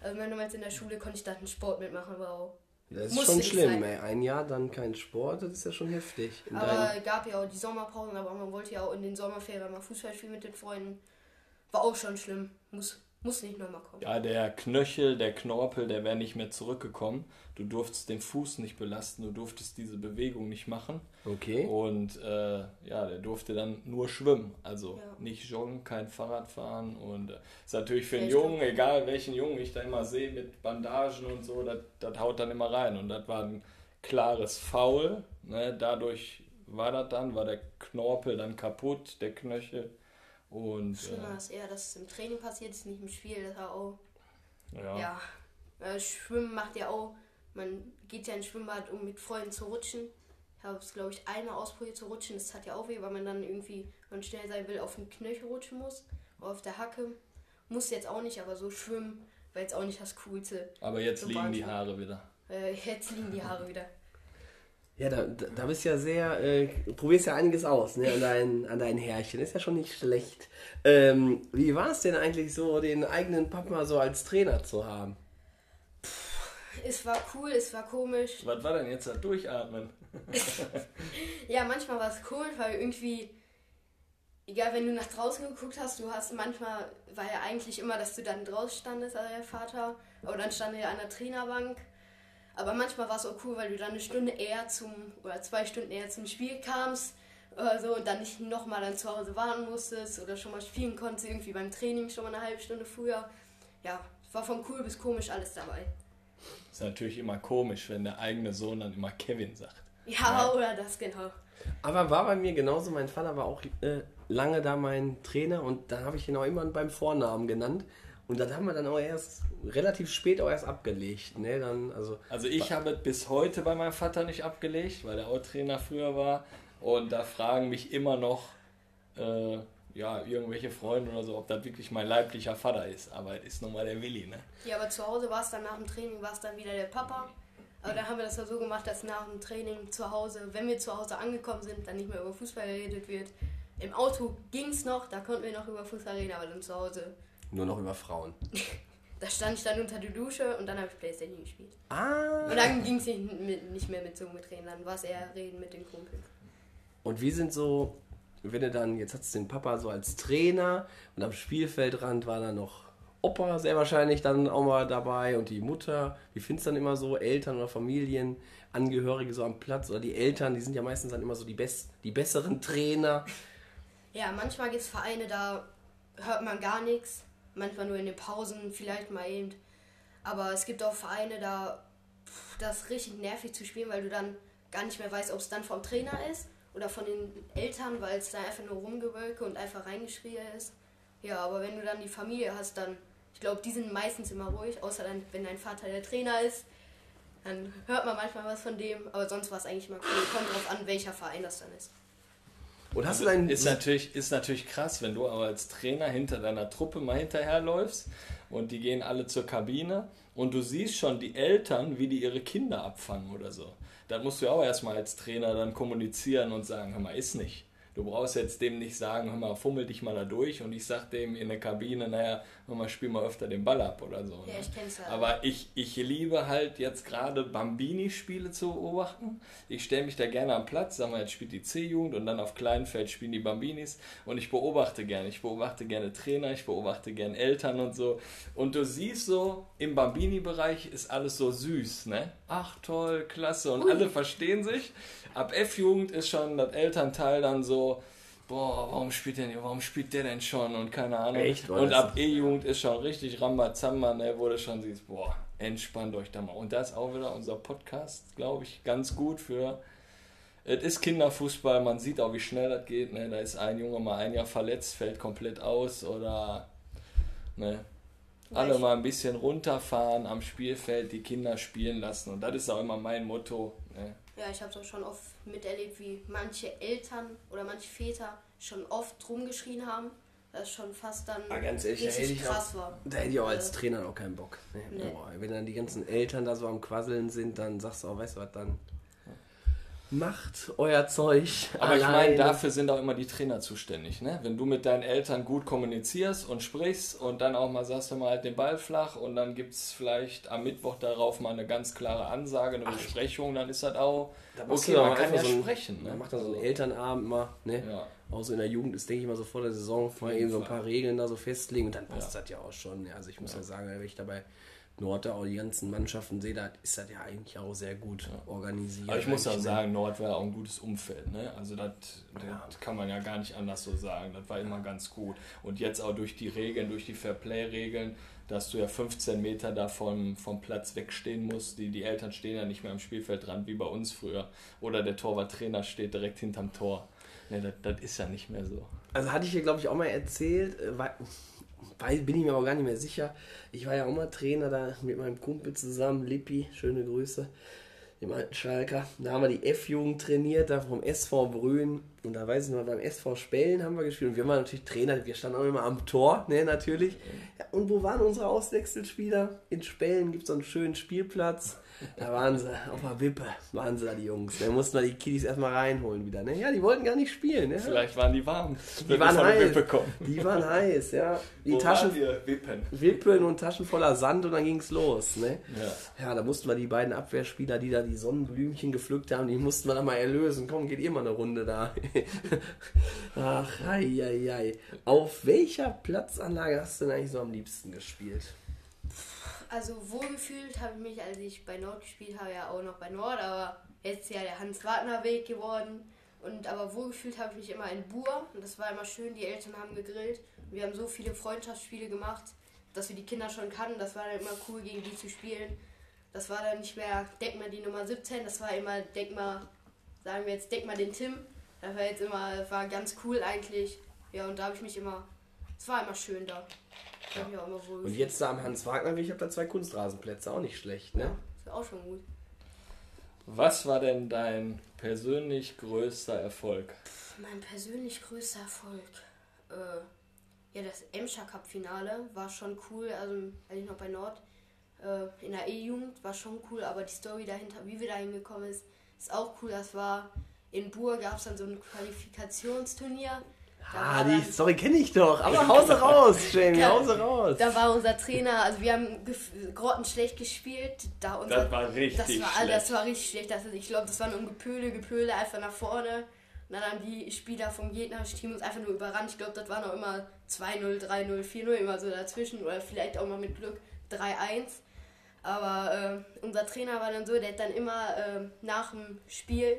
Also wenn du jetzt in der Schule konnte ich da einen Sport mitmachen, aber auch.
Das ist
Muss
schon schlimm,
sein.
ey. Ein Jahr dann kein Sport, das ist ja schon heftig. In
Aber gab ja auch die Sommerpausen, aber man wollte ja auch in den Sommerferien mal Fußball spielen mit den Freunden. War auch schon schlimm. Muss, muss nicht nochmal kommen.
Ja, der Knöchel, der Knorpel, der wäre nicht mehr zurückgekommen. Du durftest den Fuß nicht belasten, du durftest diese Bewegung nicht machen.
okay.
Und äh, ja, der durfte dann nur schwimmen. Also
Ja.
nicht joggen, kein Fahrrad fahren. Und äh, ist natürlich für einen? Jungen, egal welchen Jungen ich da immer sehe mit Bandagen und so, das das haut dann immer rein. Und das war ein klares Foul. Ne? Dadurch war das dann, war der Knorpel dann kaputt, der Knöchel. Und
Schlimmer
äh,
ist eher, dass es im Training passiert ist, nicht im Spiel. Das war auch.
ja.
Ja. Äh, Schwimmen macht ja auch. Man geht ja ins Schwimmbad, um mit Freunden zu rutschen. Ich habe es, glaube ich, einmal ausprobiert zu rutschen. Das hat ja auch weh, weil man dann irgendwie, wenn man schnell sein will, auf den Knöchel rutschen muss. Oder auf der Hacke. Muss jetzt auch nicht, aber so schwimmen war jetzt auch nicht das Coolste.
Aber jetzt
So
liegen die Haare wieder.
Äh, jetzt liegen die Haare wieder.
Ja, da, da, da bist du ja sehr, äh, probierst ja einiges aus, ne, an deinen, an deinen Härchen. Ist ja schon nicht schlecht. Ähm, wie war es denn eigentlich so, den eigenen Papa so als Trainer zu haben?
Es war cool, es war komisch.
Was war denn jetzt das Durchatmen?
Ja, manchmal war es komisch, weil irgendwie, egal, wenn du nach draußen geguckt hast, du hast manchmal, war ja eigentlich immer, dass du dann draußen standest, also der Vater, aber dann stand er an der Trainerbank. Aber manchmal war es auch cool, weil du dann eine Stunde eher zum, oder zwei Stunden eher zum Spiel kamst oder so und dann nicht nochmal dann zu Hause warten musstest oder schon mal spielen konntest, irgendwie beim Training schon mal eine halbe Stunde früher. Ja, es war von cool bis komisch alles dabei.
Ist natürlich immer komisch, wenn der eigene Sohn dann immer Kevin sagt.
Ja, oder das genau.
Aber war bei mir genauso, mein Vater war auch äh, lange da mein Trainer und da habe ich ihn auch immer beim Vornamen genannt. Und dann haben wir dann auch erst relativ spät auch erst abgelegt. Ne? Dann, also,
Also ich habe es bis heute bei meinem Vater nicht abgelegt, weil der auch Trainer früher war. Und da fragen mich immer noch äh, ja, irgendwelche Freunde oder so, ob das wirklich mein leiblicher Vater ist. Aber es ist nun mal der Willi, ne?
Ja, aber zu Hause war es dann nach dem Training, war es dann wieder der Papa. Aber dann haben wir das ja so gemacht, dass nach dem Training zu Hause, wenn wir zu Hause angekommen sind, dann nicht mehr über Fußball geredet wird. Im Auto ging es noch, da konnten wir noch über Fußball reden, aber dann zu Hause,
nur noch über Frauen.
da stand ich dann unter der Dusche und dann habe ich Playstation gespielt.
Ah!
Und dann ging es nicht, mehr mit Reden, dann war es eher Reden mit den Kumpels.
Und wie sind so, wenn du dann, jetzt hast du den Papa so als Trainer und am Spielfeldrand war dann noch Opa sehr wahrscheinlich dann auch mal dabei und die Mutter. Wie findest du dann immer so Eltern oder Familienangehörige so am Platz oder die Eltern, die sind ja meistens dann immer so die, best, die besseren Trainer.
Ja, manchmal gibt es Vereine, da hört man gar nichts. Manchmal nur in den Pausen, vielleicht mal eben. Aber es gibt auch Vereine, da pff, das ist richtig nervig zu spielen, weil du dann gar nicht mehr weißt, ob es dann vom Trainer ist oder von den Eltern, weil es da einfach nur rumgewölke und einfach reingeschrien ist. Ja, aber wenn du dann die Familie hast, dann, ich glaube, die sind meistens immer ruhig, außer dann, wenn dein Vater der Trainer ist. Dann hört man manchmal was von dem, aber sonst war es eigentlich mal cool. Kommt drauf an, welcher Verein das dann ist.
Und hast du deinen.
Ist natürlich, ist natürlich krass, wenn du aber als Trainer hinter deiner Truppe mal hinterherläufst und die gehen alle zur Kabine und du siehst schon die Eltern, wie die ihre Kinder abfangen oder so. Da musst du ja auch erstmal als Trainer dann kommunizieren und sagen, hör mal, ist nicht. Du brauchst jetzt dem nicht sagen, hör mal, fummel dich mal da durch und ich sag dem in der Kabine, naja, hör mal, spiel mal öfter den Ball ab oder so.
Ja,
ne?
ich kenn's ja.
Aber ich, ich liebe halt jetzt gerade Bambini-Spiele zu beobachten. Ich stelle mich da gerne am Platz, sagen wir, jetzt spielt die C-Jugend und dann auf Kleinfeld spielen die Bambinis und ich beobachte gerne. Ich beobachte gerne Trainer, ich beobachte gerne Eltern und so. Und du siehst so, im Bambini-Bereich ist alles so süß, ne? Ach toll, klasse und alle verstehen sich. Ab F-Jugend ist schon das Elternteil dann so, boah, warum spielt der, warum spielt der denn schon und keine Ahnung.
Echt?
Und ab E-Jugend ist schon richtig Rambazamba, ne, wo du schon siehst, boah, entspannt euch da mal. Und das ist auch wieder unser Podcast, glaube ich, ganz gut für. Es ist Kinderfußball, man sieht auch, wie schnell das geht. Ne? Da ist ein Junge mal ein Jahr verletzt, fällt komplett aus oder ne? Alle mal ein bisschen runterfahren am Spielfeld, die Kinder spielen lassen. Und das ist auch immer mein Motto. Ne?
Ja, ich habe es auch schon oft miterlebt, wie manche Eltern oder manche Väter schon oft rumgeschrien haben, dass schon fast dann
Aber ganz ehrlich, da hätte
richtig
ich
krass
auch,
war.
da hätte ich auch als
Äh,
Trainer noch keinen Bock. Nee,
Nee.
Boah, wenn dann die ganzen Eltern da so am Quasseln sind, dann sagst du auch, weißt du was, dann macht euer Zeug.
Aber ich meine,
alleine.
dafür sind auch immer die Trainer zuständig. Ne? Wenn du mit deinen Eltern gut kommunizierst und sprichst und dann auch mal sagst, hör mal halt den Ball flach und dann gibt es vielleicht am Mittwoch darauf mal eine ganz klare Ansage, eine Besprechung, dann ist das auch
Da
okay,
du
man kann ja
so ein-
sprechen. Ne?
Man macht dann so einen Elternabend mal, ne?
Ja.
Auch so in der Jugend ist, denke ich mal, so vor der Saison mal
jeden
eben so ein paar Regeln da so festlegen und dann passt
Ja.
das ja auch schon. Ja, Also ich muss ja, sagen, wenn ich dabei Nord da auch die ganzen Mannschaften sehe, da ist das ja eigentlich auch sehr gut organisiert.
Aber ich muss
ne?
sagen, Nord war auch ein gutes Umfeld. Ne? Also das, das kann man ja gar nicht anders so sagen. Das war immer ganz gut. Und jetzt auch durch die Regeln, durch die Fairplay-Regeln, dass du ja 15 Meter da vom, Platz wegstehen musst. Die, die Eltern stehen ja nicht mehr am Spielfeld dran, wie bei uns früher. Oder der Torwarttrainer steht direkt hinterm Tor. Ne, das, das ist ja nicht mehr so.
Also hatte ich hier, glaube ich, auch mal erzählt, äh, weil, weil bin ich mir aber gar nicht mehr sicher. Ich war ja auch mal Trainer da mit meinem Kumpel zusammen, Lippi, schöne Grüße, dem alten Schalker. Da haben wir die F-Jugend trainiert, da vom SV Brünn. Und da weiß ich noch, beim SV Spellen haben wir gespielt. Und wir waren natürlich Trainer, wir standen auch immer am Tor, ne, natürlich. Ja, und wo waren unsere Auswechselspieler? In Spellen gibt es so einen schönen Spielplatz. Da waren sie auf der Wippe, waren sie da die Jungs. Da mussten wir die Kiddies erstmal reinholen wieder. Ne? Ja, die wollten gar nicht spielen. Ne?
Vielleicht waren die warm.
Die waren heiß. Die waren heiß, ja. Die
Wo
Taschen?
Wippen.
Wippen und Taschen voller Sand und dann ging's los, ne?
Ja.
Ja, da mussten wir die beiden Abwehrspieler, die da die Sonnenblümchen gepflückt haben, die mussten wir dann mal erlösen. Komm, geht ihr mal eine Runde da. Ach, ei, ei, ei. Auf welcher Platzanlage hast du denn eigentlich so am liebsten gespielt?
Also wohlgefühlt habe ich mich, als ich bei Nord gespielt habe, ja auch noch bei Nord, aber jetzt ist ja der Hans-Wagner-Weg geworden. Und aber wohlgefühlt habe ich mich immer in Bur und das war immer schön, die Eltern haben gegrillt. Wir haben so viele Freundschaftsspiele gemacht, dass wir die Kinder schon kannten. Das war dann immer cool, gegen die zu spielen. Das war dann nicht mehr, denk mal die Nummer 17, das war immer, denk mal, sagen wir jetzt, denk mal den Tim. Das war jetzt immer, das war ganz cool eigentlich. Ja, und da habe ich mich immer, es war immer schön da. Da hab ich mich auch immer wohl
Und jetzt da am Hans-Wagner-Weg, ich habe da zwei Kunstrasenplätze, auch nicht schlecht, ne?
Ja, ist auch schon gut.
Was war denn dein persönlich größter Erfolg?
Mein persönlich größter Erfolg. Äh, ja, das Emscher Cup Finale war schon cool. Also, als ich noch bei Nord äh, in der E-Jugend war schon cool, aber die Story dahinter, wie wir da hingekommen ist, ist auch cool. Das war in Bur gab es dann so ein Qualifikationsturnier. Da
Ah, die
dann-
Story kenne ich doch. Aber hause raus, Jamie,
Ja.
hause raus.
Da war unser Trainer, also wir haben grottenschlecht gespielt. Da unser,
Das war richtig
das war,
schlecht.
Das war richtig schlecht. Das, ich glaube, das war nur ein Gepöle, Gepöle einfach nach vorne. Und dann haben die Spieler vom gegnerischen Team uns einfach nur überrannt. Ich glaube, das war noch immer 2-0, 3-0, 4-0, immer so dazwischen. Oder vielleicht auch mal mit Glück 3-1. Aber äh, unser Trainer war dann so, der hat dann immer äh, nach dem Spiel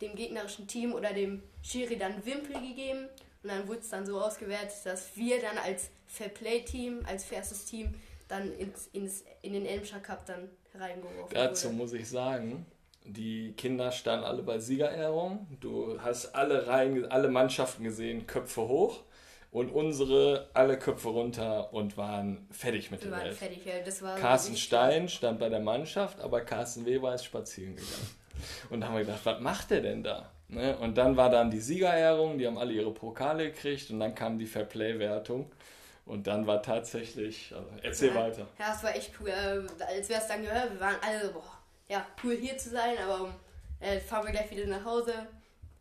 dem gegnerischen Team oder dem Schiri dann Wimpel gegeben. Und dann wurde es dann so ausgewertet, dass wir dann als Fairplay-Team, als fairstes Team, dann ins, ins, in den Elmscher Cup dann reingeworfen
Dazu
wurde.
muss ich sagen, die Kinder standen alle bei Siegerehrung. Du hast alle Reihen, alle Mannschaften gesehen, Köpfe hoch und unsere alle Köpfe runter und waren fertig mit
Wir
der
waren
Welt.
fertig, ja,
Carsten Stein stand bei der Mannschaft, aber Carsten Weber ist spazieren gegangen. Und da haben wir gedacht, was macht der denn da? Ne? Und dann war dann die Siegerehrung, die haben alle ihre Pokale gekriegt und dann kam die Fairplay-Wertung. Und dann war tatsächlich, also erzähl
ja,
weiter.
Ja, das war echt cool. Äh, als wir es dann gehört, wir waren alle so, boah, ja, cool hier zu sein, aber äh, fahren wir gleich wieder nach Hause.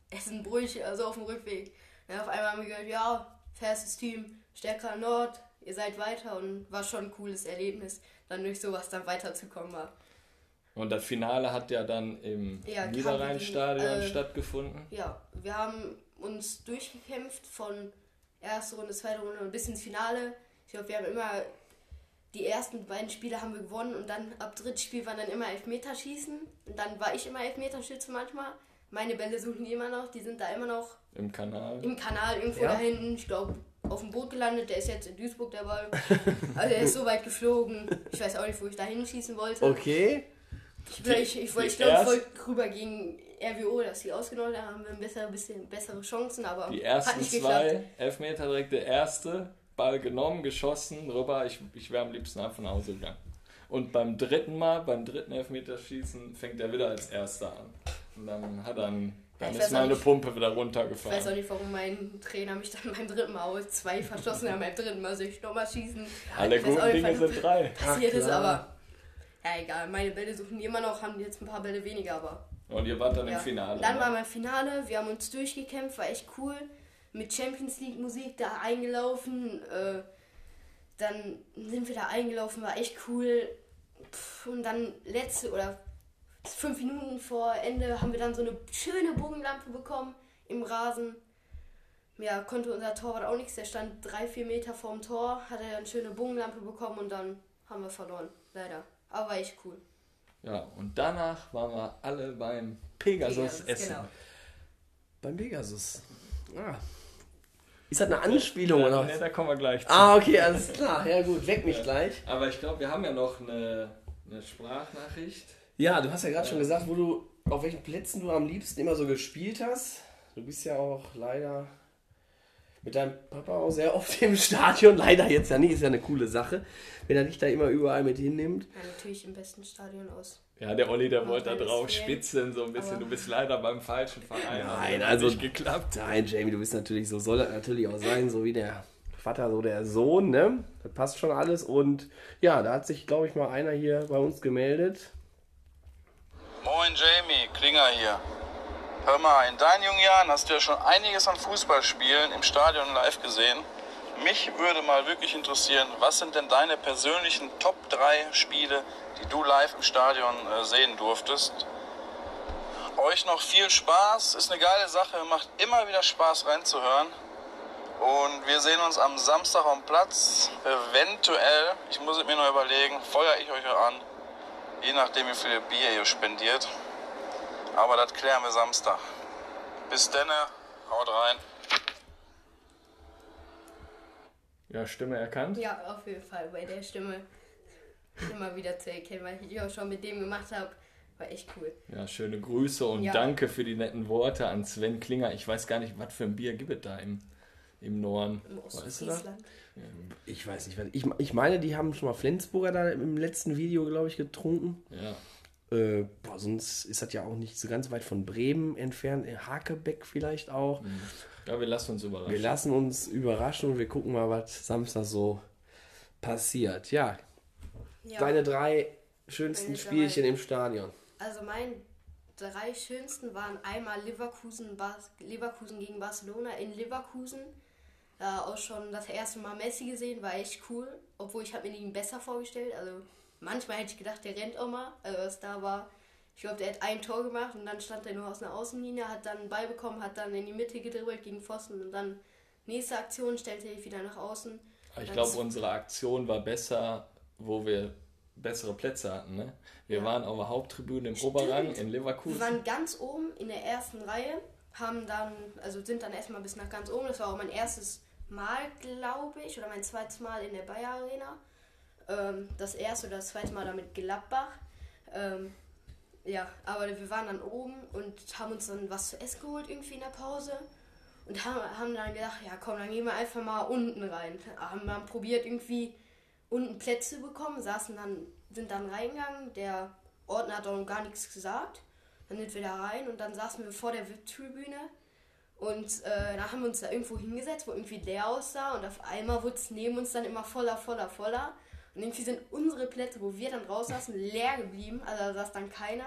essen Brötchen, also auf dem Rückweg. Dann auf einmal haben wir gehört, ja, färstes Team, stärker Nord, ihr seid weiter und war schon ein cooles Erlebnis, dann durch sowas dann weiterzukommen war.
Und das Finale hat ja dann im
Ja,
Niederrheinstadion
äh,
stattgefunden.
Ja, wir haben uns durchgekämpft von erste Runde, zweite Runde bis ins Finale. Ich glaube, wir haben immer die ersten beiden Spiele haben wir gewonnen und dann ab drittes Spiel war dann immer Elfmeterschießen. Und dann war ich immer Elfmeterschütze manchmal. Meine Bälle suchen die immer noch, die sind da immer noch
Im Kanal.
im Kanal irgendwo
Ja.
da hinten. Ich glaube, auf dem Boot gelandet. Der ist jetzt in Duisburg der Ball. Also er ist so weit geflogen. Ich weiß auch nicht, wo ich da hinschießen wollte.
Okay.
Ich, ich, ich, wollte- ich glaube, ich
erst-
wollte rüber gegen RWO, dass sie ausgenommen haben. haben wir ein besser, bisschen bessere Chancen, aber
Die
hat
ersten
nicht geklappt.
zwei Elfmeter direkt der erste, Ball genommen, geschossen, rüber. Ich, ich wäre am liebsten einfach nach Hause gegangen. Und beim dritten Mal, beim dritten Elfmeterschießen, fängt er wieder als erster an. Und dann hat er einen, dann
ich
ist meine
nicht.
Pumpe wieder
Ich weiß auch nicht, warum mein Trainer mich dann beim dritten Mal aus zwei verschossen hat. Beim dritten Mal soll ich nochmal schießen.
Alle guten
nicht,
Dinge sind drei.
passiert
Ach,
ist, aber ja, egal. Meine Bälle suchen die immer noch, haben jetzt ein paar Bälle weniger, aber
Und ihr wart dann
ja.
im Finale.
Dann
ne?
waren wir im Finale, wir haben uns durchgekämpft, war echt cool. Mit Champions League Musik da eingelaufen. Äh, dann sind wir da eingelaufen, war echt cool. Pff, Und dann letzte oder fünf Minuten vor Ende haben wir dann so eine schöne Bogenlampe bekommen im Rasen. Ja, konnte unser Torwart auch nichts. Der stand drei, vier Meter vorm Tor, hat er eine schöne Bogenlampe bekommen und dann haben wir verloren. Leider. Aber war echt cool.
Ja, und danach waren wir alle beim Pegasus
Pegasus,
essen.
genau.
Beim Pegasus. Ah. Ist das eine Anspielung
Ja,
oder?
nee, da kommen wir gleich zu.
Ah, okay, alles klar. Ja gut, weck mich gleich.
Aber ich glaube, wir haben ja noch eine, eine Sprachnachricht.
Ja, du hast ja gerade schon gesagt, wo du, auf welchen Plätzen du am liebsten immer so gespielt hast. Du bist ja auch leider mit deinem Papa auch sehr oft im Stadion. Leider jetzt ja nicht, ist ja eine coole Sache, wenn er dich da immer überall mit hinnimmt.
Ja, natürlich im besten Stadion aus.
Ja, der Olli, der wollte da drauf spitzeln, so ein bisschen.
Aber-
Du bist leider beim falschen Verein.
Nein,
Hat
also-
nicht geklappt.
Nein, Jamie, du bist natürlich, so soll das natürlich auch sein, so wie der Vater, so der Sohn, ne? Das passt schon alles. Und ja, da hat sich, glaube ich, mal einer hier bei uns gemeldet.
Moin Jamie, Klinger hier. Hör mal, in deinen jungen Jahren hast du ja schon einiges an Fußballspielen im Stadion live gesehen. Mich würde mal wirklich interessieren, was sind denn deine persönlichen Top 3 Spiele, die du live im Stadion äh, sehen durftest? Euch noch viel Spaß, ist eine geile Sache, macht immer wieder Spaß reinzuhören. Und wir sehen uns am Samstag am Platz. Eventuell, ich muss es mir noch überlegen, feuer ich euch an. Je nachdem, wie viel Bier ihr spendiert. Aber das klären wir Samstag. Bis denne, haut rein.
Ja, Stimme erkannt.
Ja, auf jeden Fall. Bei der Stimme immer wieder zu erkennen, weil ich die auch schon mit dem gemacht habe. War echt cool.
Ja, schöne Grüße und
Ja.
danke für die netten Worte an Sven Klinger. Ich weiß gar nicht, was für ein Bier gibt es da im, im Norden.
Im
Weißt du das?
Ostfriesland.
Ich weiß nicht, was- ich, ich meine, die haben schon mal Flensburger da im letzten Video, glaube ich, getrunken.
Ja.
Äh, boah, sonst ist das ja auch nicht so ganz weit von Bremen entfernt. In Hakebeck vielleicht auch.
ja, wir lassen uns überraschen.
Wir lassen uns überraschen und wir gucken mal, was Samstag so passiert. Ja,
Ja.
deine drei schönsten
Meine drei.
Spielchen im Stadion.
Also mein drei schönsten waren einmal Leverkusen, Bas Leverkusen gegen Barcelona in Leverkusen. Da auch schon das erste Mal Messi gesehen, war echt cool. Obwohl ich habe mir ihn besser vorgestellt. Also manchmal hätte ich gedacht, der rennt auch mal. Also was da war, ich glaube, der hat ein Tor gemacht und dann stand er nur aus einer Außenlinie, hat dann einen Ball bekommen, hat dann in die Mitte gedribbelt gegen Pfosten und dann nächste Aktion stellte er wieder nach außen.
Ich glaube, unsere Aktion war besser, wo wir bessere Plätze hatten. Ne? Wir
Ja.
waren auf der Haupttribüne im
Stimmt.
Oberrang in
Wir
Leverkusen.
waren ganz oben in der ersten Reihe, haben dann, also sind dann erstmal bis nach ganz oben. Das war auch mein erstes Mal, glaube ich, oder mein zweites Mal in der Bayer Arena. Ähm, das erste oder das zweite Mal damit Gladbach. Ähm, ja, aber wir waren dann oben und haben uns dann was zu essen geholt irgendwie in der Pause. Und haben, haben dann gedacht, ja komm, dann gehen wir einfach mal unten rein. Haben dann probiert irgendwie unten Plätze bekommen, saßen dann, sind dann reingegangen. Der Ordner hat auch noch gar nichts gesagt. Dann sind wir da rein und dann saßen wir vor der VIP-Tribüne. Und äh, dann haben wir uns da irgendwo hingesetzt, wo irgendwie leer aussah. Und auf einmal wurde es neben uns dann immer voller, voller, voller. Und irgendwie sind unsere Plätze, wo wir dann raus saßen, leer geblieben. Also da saß dann keiner.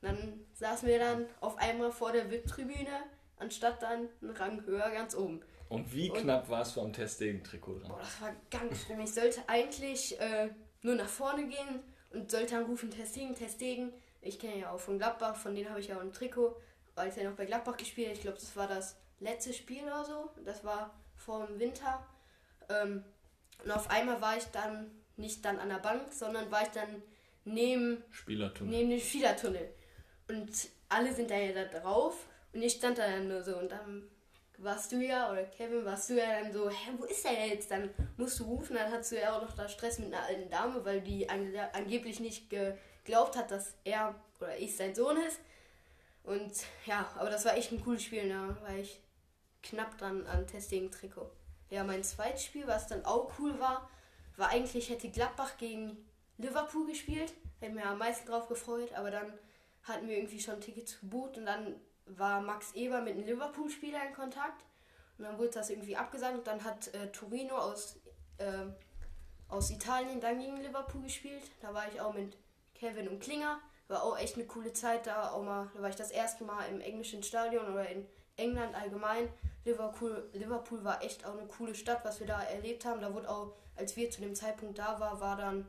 Und dann saßen wir dann auf einmal vor der VIP-Tribüne anstatt dann einen Rang höher ganz oben.
Und wie
Und-
knapp war es vom Testegen-Trikot dran?
Boah, das war ganz schlimm. Ich sollte eigentlich äh, nur nach vorne gehen und sollte dann rufen, Testegen, Testegen. Ich kenne ja auch von Gladbach, von denen habe ich ja auch ein Trikot, weil ich ja noch bei Gladbach gespielt. Ich glaube, das war das letzte Spiel oder so. Das war vor dem Winter. Ähm, und auf einmal war ich dann nicht dann an der Bank, sondern war ich dann neben
Spielertunnel.
neben dem Spielertunnel. Und alle sind da ja da drauf und ich stand da dann nur so und dann warst du ja, oder Kevin, warst du ja dann so, hä, wo ist er jetzt? Dann musst du rufen, dann hattest du ja auch noch da Stress mit einer alten Dame, weil die an, angeblich nicht geglaubt hat, dass er oder ich sein Sohn ist. Und ja, aber das war echt ein cooles Spiel, da war ich knapp dran an Testing-Trikot. Ja, mein zweites Spiel, was dann auch cool war, war eigentlich, hätte Gladbach gegen Liverpool gespielt. Hätte mir am meisten drauf gefreut, aber dann hatten wir irgendwie schon Tickets gebucht und dann war Max Eber mit einem Liverpool-Spieler in Kontakt. Und dann wurde das irgendwie abgesagt und dann hat äh, Torino aus, ähm, aus Italien dann gegen Liverpool gespielt. Da war ich auch mit Kevin und Klinger. War auch echt eine coole Zeit da. Auch mal, da war ich das erste Mal im englischen Stadion oder in England allgemein. Liverpool, Liverpool war echt auch eine coole Stadt, was wir da erlebt haben. Da wurde auch, als wir zu dem Zeitpunkt da waren, war dann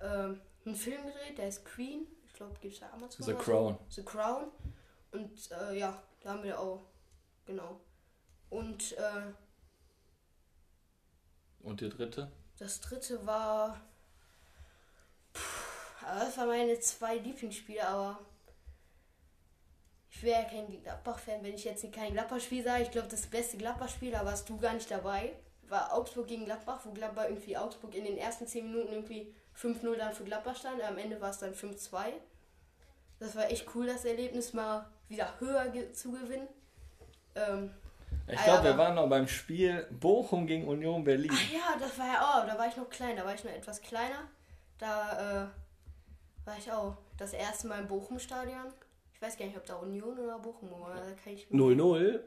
ähm, ein Film gedreht, der ist Queen. Ich glaube, gibt es da Amazon.
The
so.
Crown.
The Crown. Und äh, ja, da haben wir auch, genau. Und äh,
Und der dritte?
das dritte war. Aber das waren meine zwei Lieblingsspiele, aber. Ich wäre ja kein Gladbach-Fan, wenn ich jetzt kein Gladbach-Spiel sage. Ich glaube, das beste Gladbach-Spiel, da warst du gar nicht dabei. War Augsburg gegen Gladbach, wo Gladbach irgendwie Augsburg in den ersten 10 Minuten irgendwie 5-0 dann für Gladbach stand. Am Ende war es dann 5-2. Das war echt cool, das Erlebnis mal wieder höher ge- zu gewinnen. Ähm,
Ich
Ah,
glaube, wir waren noch beim Spiel Bochum gegen Union Berlin.
Ach ja, das war ja auch, da war ich noch klein, da war ich noch etwas kleiner. Da äh, war ich auch das erste Mal im Bochum-Stadion. Ich weiß gar nicht, ob da Union oder Bochum war. Da kann ich
0-0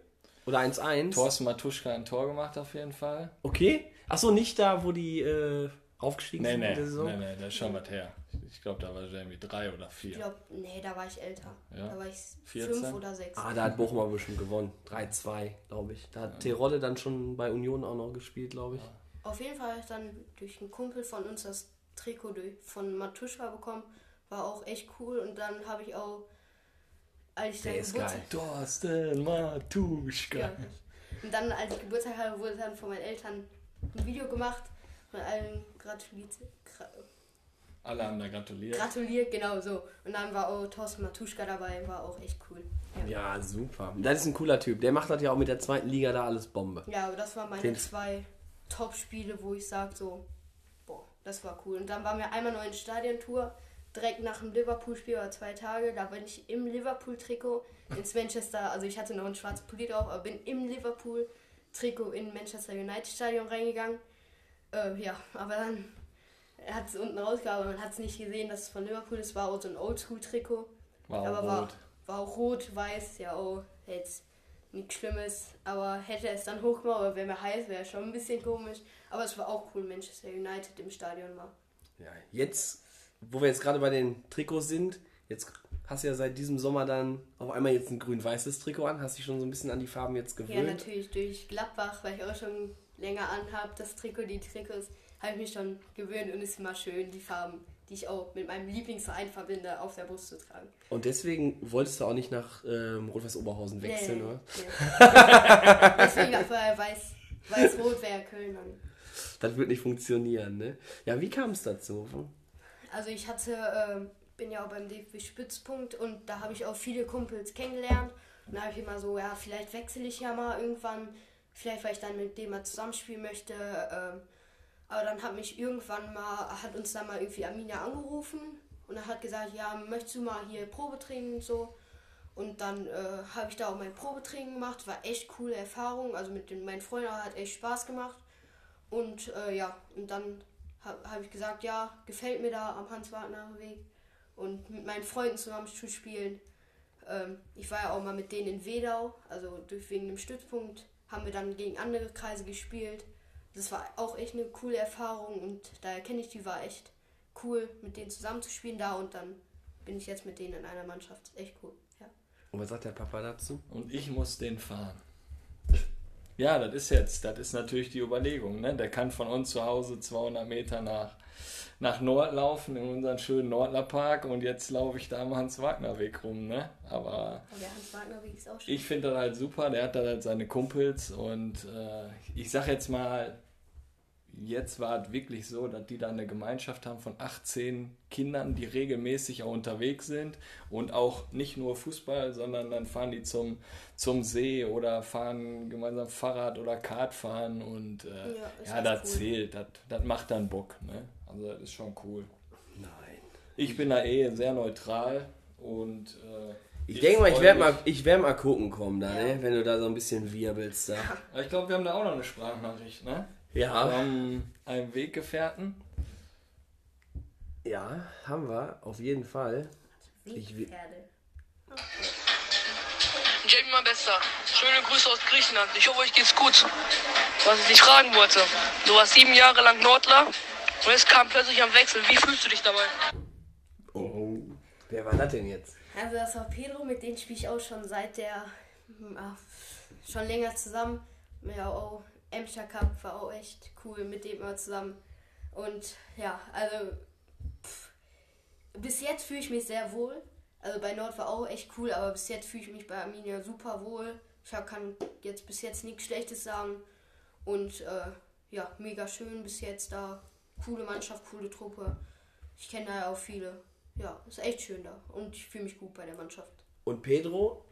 oder 1-1.
Thorsten Matuschka ein Tor gemacht auf jeden Fall.
Okay. Achso, nicht da, wo die äh, aufgestiegen
Nee,
sind
nee,
in der Saison?
nee, nee, da ist schon was her. Ich glaube, da war Jamie drei oder
Ich
vier.
glaube, nee, da war ich älter.
Ja.
Da war ich
14?
fünf oder sechs.
Ah, da hat Bochum aber bestimmt gewonnen. 3-2, glaube ich. Da hat Terodde dann schon bei Union auch noch gespielt, glaube ich.
Auf jeden Fall habe ich dann durch einen Kumpel von uns das Trikot von Matuschka bekommen. War auch echt cool. Und dann habe ich auch, als ich
Der
dann
ist
Geburtstag
geil.
Thorsten Matuschka.
Ja. Und dann, als ich Geburtstag hatte, wurde dann von meinen Eltern ein Video gemacht und allen gratuliert. Gra
Alle haben da gratuliert.
gratuliert, genau so. Und dann war auch Thorsten Matuschka dabei, war auch echt cool. Ja,
Ja, super. Das ist ein cooler Typ. Der macht das ja auch mit der zweiten Liga da alles Bombe.
ja aber das waren meine
Den-
zwei Top-Spiele, wo ich sage so, boah, das war cool. Und dann waren wir einmal noch in Stadiontour, direkt nach dem Liverpool-Spiel, war zwei Tage, da bin ich im Liverpool-Trikot ins Manchester, also ich hatte noch ein schwarzes Pulli drauf, aber bin im Liverpool-Trikot in Manchester United-Stadion reingegangen. Äh, ja, aber dann hat es unten rausgehauen, man hat es nicht gesehen, dass es von Liverpool ist, war auch so ein Oldschool-Trikot.
War auch
aber war,
rot.
war auch rot, weiß, ja auch jetzt nichts Schlimmes. Aber hätte es dann hochgemacht, aber wäre mir heiß, wäre schon ein bisschen komisch. Aber es war auch cool, Manchester United im Stadion war.
Ja, jetzt, wo wir jetzt gerade bei den Trikots sind, jetzt hast du ja seit diesem Sommer dann auf einmal jetzt ein grün-weißes Trikot an. Hast dich schon so ein bisschen an die Farben jetzt
Ja,
gewöhnt?
natürlich durch Gladbach, weil ich auch schon länger anhabe, das Trikot, die Trikots, habe ich mich schon gewöhnt und es ist immer schön, die Farben, die ich auch mit meinem Lieblingsverein verbinde, auf der Brust zu tragen.
Und deswegen wolltest du auch nicht nach ähm, Rot-Weiß Oberhausen wechseln,
Nee,
oder?
nee. Deswegen auch vorher weiß, weiß-rot wäre Köln dann.
Das wird nicht funktionieren, ne? Ja, wie kam es dazu?
Also ich hatte, ähm, bin ja auch beim DFB Spitzpunkt und da habe ich auch viele Kumpels kennengelernt. Und da habe ich immer so, ja, vielleicht wechsle ich ja mal irgendwann, vielleicht weil ich dann mit dem mal zusammenspielen möchte. Ähm, aber dann hat mich irgendwann mal, hat uns dann mal irgendwie Amina angerufen und er hat gesagt, ja, möchtest du mal hier Probetraining und so. Und dann äh, habe ich da auch mein Probetraining gemacht, war echt coole Erfahrung. Also mit den, meinen Freunden hat echt Spaß gemacht. Und äh, ja, und dann habe hab ich gesagt, ja, gefällt mir da am Hans-Wagner-Weg und mit meinen Freunden zusammen zu spielen. Ähm, ich war ja auch mal mit denen in Wedau, also durch wegen dem Stützpunkt haben wir dann gegen andere Kreise gespielt. Das war auch echt eine coole Erfahrung und daher kenne ich die, war echt cool, mit denen zusammen zu spielen da und dann bin ich jetzt mit denen in einer Mannschaft. Echt cool, ja.
Und was sagt der Papa dazu?
und ich muss den fahren. Ja, das ist jetzt, das ist natürlich die Überlegung. Ne? Der kann von uns zu Hause 200 Meter nach, nach Nord laufen, in unseren schönen Nordler Park und jetzt laufe ich da am Hans-Wagner-Weg rum. Ne? Aber
Aber der Hans-Wagner-Weg ist auch schön.
ich finde das halt super, der hat da halt seine Kumpels und äh, ich sag jetzt mal, jetzt war es wirklich so, dass die da eine Gemeinschaft haben von 18 Kindern, die regelmäßig auch unterwegs sind und auch nicht nur Fußball, sondern dann fahren die zum, zum See oder fahren gemeinsam Fahrrad oder Kart fahren und äh,
Ja,
ja, das
cool.
zählt, das, das macht dann Bock. Ne? Also das ist schon cool.
Nein.
Ich bin da eh sehr neutral und äh,
Ich denke mal, ich werde mal, ich werd mal gucken kommen da,
Ja.
ne? wenn du da so ein bisschen wirbelst da.
Ich glaube, wir haben da auch noch eine Sprachnachricht, ne? Wir
Ja,
haben einen Weggefährten.
ja, haben wir, auf jeden Fall. Ich will-
Wegpferde.
Jamie, mein Bester. Schöne Grüße aus Griechenland. Ich hoffe, euch geht's gut. Was ich dich fragen wollte. Du warst sieben Jahre lang Nordler und jetzt kam plötzlich am Wechsel. Wie fühlst du dich dabei?
Oh. Wer war das denn jetzt?
Also das war Pedro, mit dem spiele ich auch schon seit der, ja, schon länger zusammen. Ja, auch Emscher Cup war auch echt cool mit dem immer zusammen. Und ja, also pff, bis jetzt fühle ich mich sehr wohl. Also bei Nord war auch echt cool, aber bis jetzt fühle ich mich bei Arminia super wohl. Ich kann jetzt bis jetzt nichts Schlechtes sagen. Und äh, ja, mega schön bis jetzt da. Coole Mannschaft, coole Truppe. Ich kenne da ja auch viele. Ja, ist echt schön da. Und ich fühle mich gut bei der Mannschaft.
Und Pedro,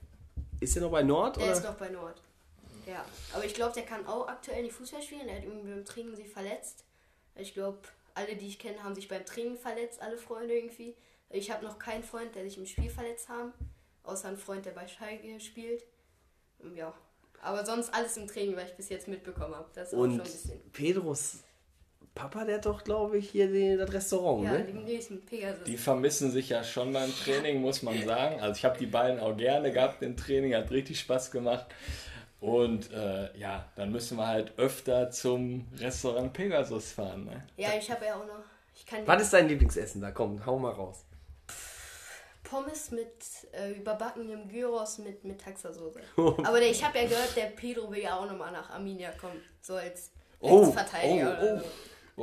ist der noch bei Nord? Oder?
ist noch bei Nord. Ja, aber ich glaube, der kann auch aktuell nicht Fußball spielen. Er hat irgendwie beim Training sich verletzt. Ich glaube, alle, die ich kenne, haben sich beim Training verletzt, alle Freunde irgendwie. Ich habe noch keinen Freund, der sich im Spiel verletzt haben. Außer ein Freund, der bei Schalke spielt. Ja. Aber sonst alles im Training, was ich bis jetzt mitbekommen habe. Das ist auch schon
Und
ein bisschen.
Pedros Papa, der hat doch, glaube ich, hier den, das Restaurant,
Ja,
ne?
dem nächsten Pegasus.
Die vermissen sich ja schon beim Training, muss man sagen. Also ich habe die beiden auch gerne gehabt im Training, hat richtig Spaß gemacht. Und äh, ja, dann müssen wir halt öfter zum Restaurant Pegasus fahren. Ne?
Ja, ich habe ja auch noch. Ich kann
Was ist dein Lieblingsessen da? Komm, hau mal raus.
Pommes mit äh, überbackenem Gyros mit, mit Taxasoße. Aber der, ich habe ja gehört, der Pedro will ja auch nochmal nach Arminia kommen. So als
Oh,
Rechtsverteidiger
oh,
so.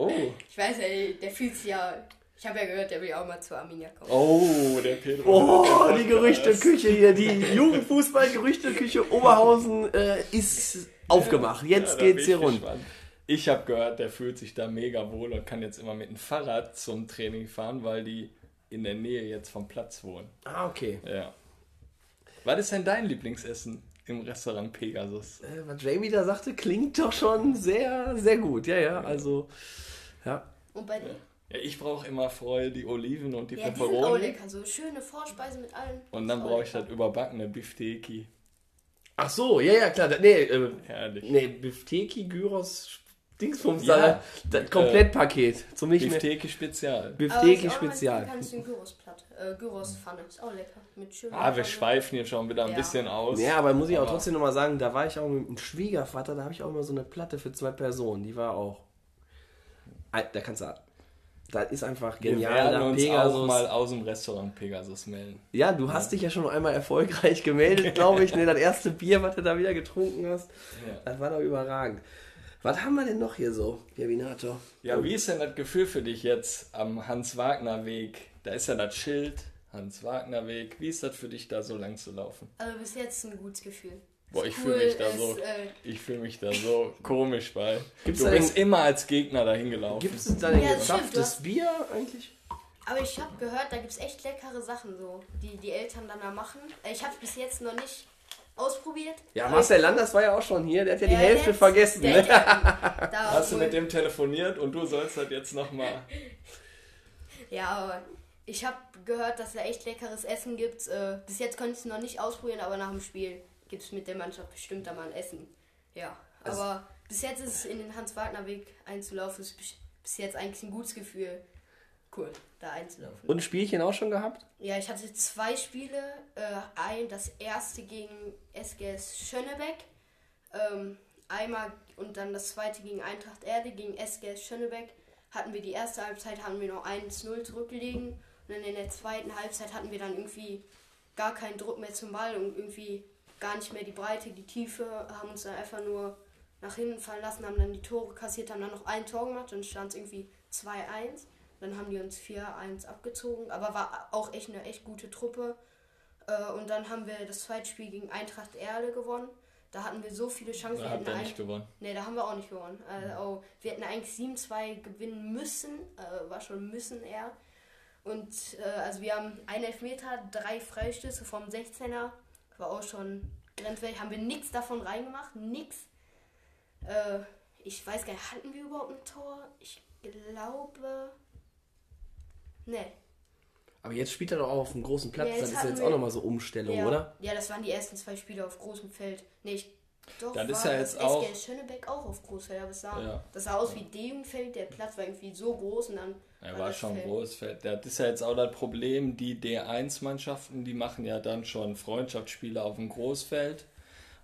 Oh,
Ich weiß ja, der fühlt sich ja. Ich habe ja gehört, der will ja auch mal zu Arminia kommen.
oh, der Pedro.
Oh, die Gerüchteküche hier, die Jugendfußball-Gerüchteküche Oberhausen äh, ist aufgemacht. Jetzt
Ja,
geht's hier
ich
rund.
gespannt. Ich habe gehört, der fühlt sich da mega wohl und kann jetzt immer mit dem Fahrrad zum Training fahren, weil die in der Nähe jetzt vom Platz wohnen.
Ah, okay.
Ja. Was ist denn dein Lieblingsessen im Restaurant Pegasus?
Äh, was Jamie da sagte, klingt doch schon sehr, sehr gut. Ja, ja, also, ja.
Und bei dir?
Ja, ich brauche immer voll die Oliven und die
Ja, die sind auch
Peperoni.
lecker. So schöne Vorspeise mit allem.
Und dann
auch
brauche ich das überbackene Bifteki.
Ach so, ja, ja, klar. da- Nee, äh,
Herrlich.
nee Bifteki, Gyros, Dingsbums,
Ja,
da, das Komplettpaket. Zum nicht.
Bifteki Spezial.
Bifteki
auch
Spezial.
empfehlen kann, ist die Gyrosplatte. Äh, Gyrospfanne. Ist auch lecker. Mit schönen
Ah, wir
Pfanne.
schweifen hier schon wieder ein
Ja.
bisschen aus.
Ja, aber muss ich auch
Aber-
trotzdem nochmal sagen, da war ich auch mit dem Schwiegervater, da habe ich auch immer so eine Platte für zwei Personen, die war auch. Da kannst du. Das ist einfach
Wir
genial.
werden
da
uns auch
Pegasus.
mal aus dem Restaurant Pegasus melden.
Ja, du hast dich ja schon einmal erfolgreich gemeldet, glaube ich. ne, das erste Bier, was du da wieder getrunken hast,
Ja.
das war doch überragend. Was haben wir denn noch hier so, Javinator?
Ja, wie ist denn das Gefühl für dich jetzt am Hans-Wagner-Weg? Da ist ja das Schild, Hans-Wagner-Weg. Wie ist das für dich, da so lang zu laufen?
Also bis jetzt ein gutes Gefühl.
Boah, ich
Ist
fühle
cool,
mich da
ist,
so,
äh,
ich fühle mich da so komisch bei.
Gibt's
du bist immer als Gegner dahin gelaufen.
Gibt es da denn
Ja, hast-
Bier eigentlich?
Aber ich habe gehört, da gibt es echt leckere Sachen so, die die Eltern dann da machen. Äh, Ich habe bis jetzt noch nicht ausprobiert.
Ja, Marcel Landers war ja auch schon hier, der hat ja die Hälfte
der-
vergessen.
der-
Ne?
der- da
Hast du mit dem telefoniert und du sollst das jetzt nochmal.
Ja, aber ich habe gehört, dass es da echt leckeres Essen gibt. Äh, bis jetzt konnte ich es noch nicht ausprobieren, aber nach dem Spiel gibt es mit der Mannschaft bestimmt da mal ein Essen. Ja,
Also
aber bis jetzt ist es in den Hans-Wagner-Weg einzulaufen, ist bis- jetzt eigentlich ein gutes Gefühl. Cool, da einzulaufen.
Und ein Spielchen auch schon gehabt?
Ja, ich hatte zwei Spiele. Äh, ein, das erste gegen SGS Schönebeck. Ähm, einmal und dann das zweite gegen Eintracht Erde. Gegen SGS Schönebeck hatten wir die erste Halbzeit, haben wir noch 1-0 zurückgelegen. Und dann in der zweiten Halbzeit hatten wir dann irgendwie gar keinen Druck mehr zum Ball und irgendwie gar nicht mehr die Breite, die Tiefe, haben uns dann einfach nur nach hinten fallen lassen, haben dann die Tore kassiert, haben dann noch ein Tor gemacht und stand es irgendwie 2-1. Dann haben die uns 4-1 abgezogen, aber war auch echt eine echt gute Truppe. Äh, und dann haben wir das zweite Spiel gegen Eintracht Erle gewonnen. Da hatten wir so viele Chancen.
Da
wir
ihr
ein-
nicht gewonnen.
Nee, da haben wir auch nicht gewonnen. Also, wir hätten eigentlich 7-2 gewinnen müssen. Äh, war schon müssen eher. Und also wir haben einen Elfmeter, drei Freistöße vom 16er. War auch schon grenzwertig. Haben wir nichts davon reingemacht. Nix. Äh, ich weiß gar nicht, hatten wir überhaupt ein Tor? Ich glaube. Nee.
Aber jetzt spielt er doch auch auf dem großen Platz.
Ja,
das ist
hatten
jetzt auch nochmal so Umstellung,
ja,
oder?
Ja, das waren die ersten zwei Spiele auf großem Feld. Nee, ich, doch,
Das ist
war
ja jetzt
das
auch-
SGS Schönebeck auch auf Großfeld, aber es sah,
Ja.
das sah aus wie D-Jugendfeld, der Platz war irgendwie so groß und dann
Er war schon
Feld-
groß. Feld. Das ist ja jetzt auch das Problem, die D1-Mannschaften, die machen ja dann schon Freundschaftsspiele auf dem Großfeld.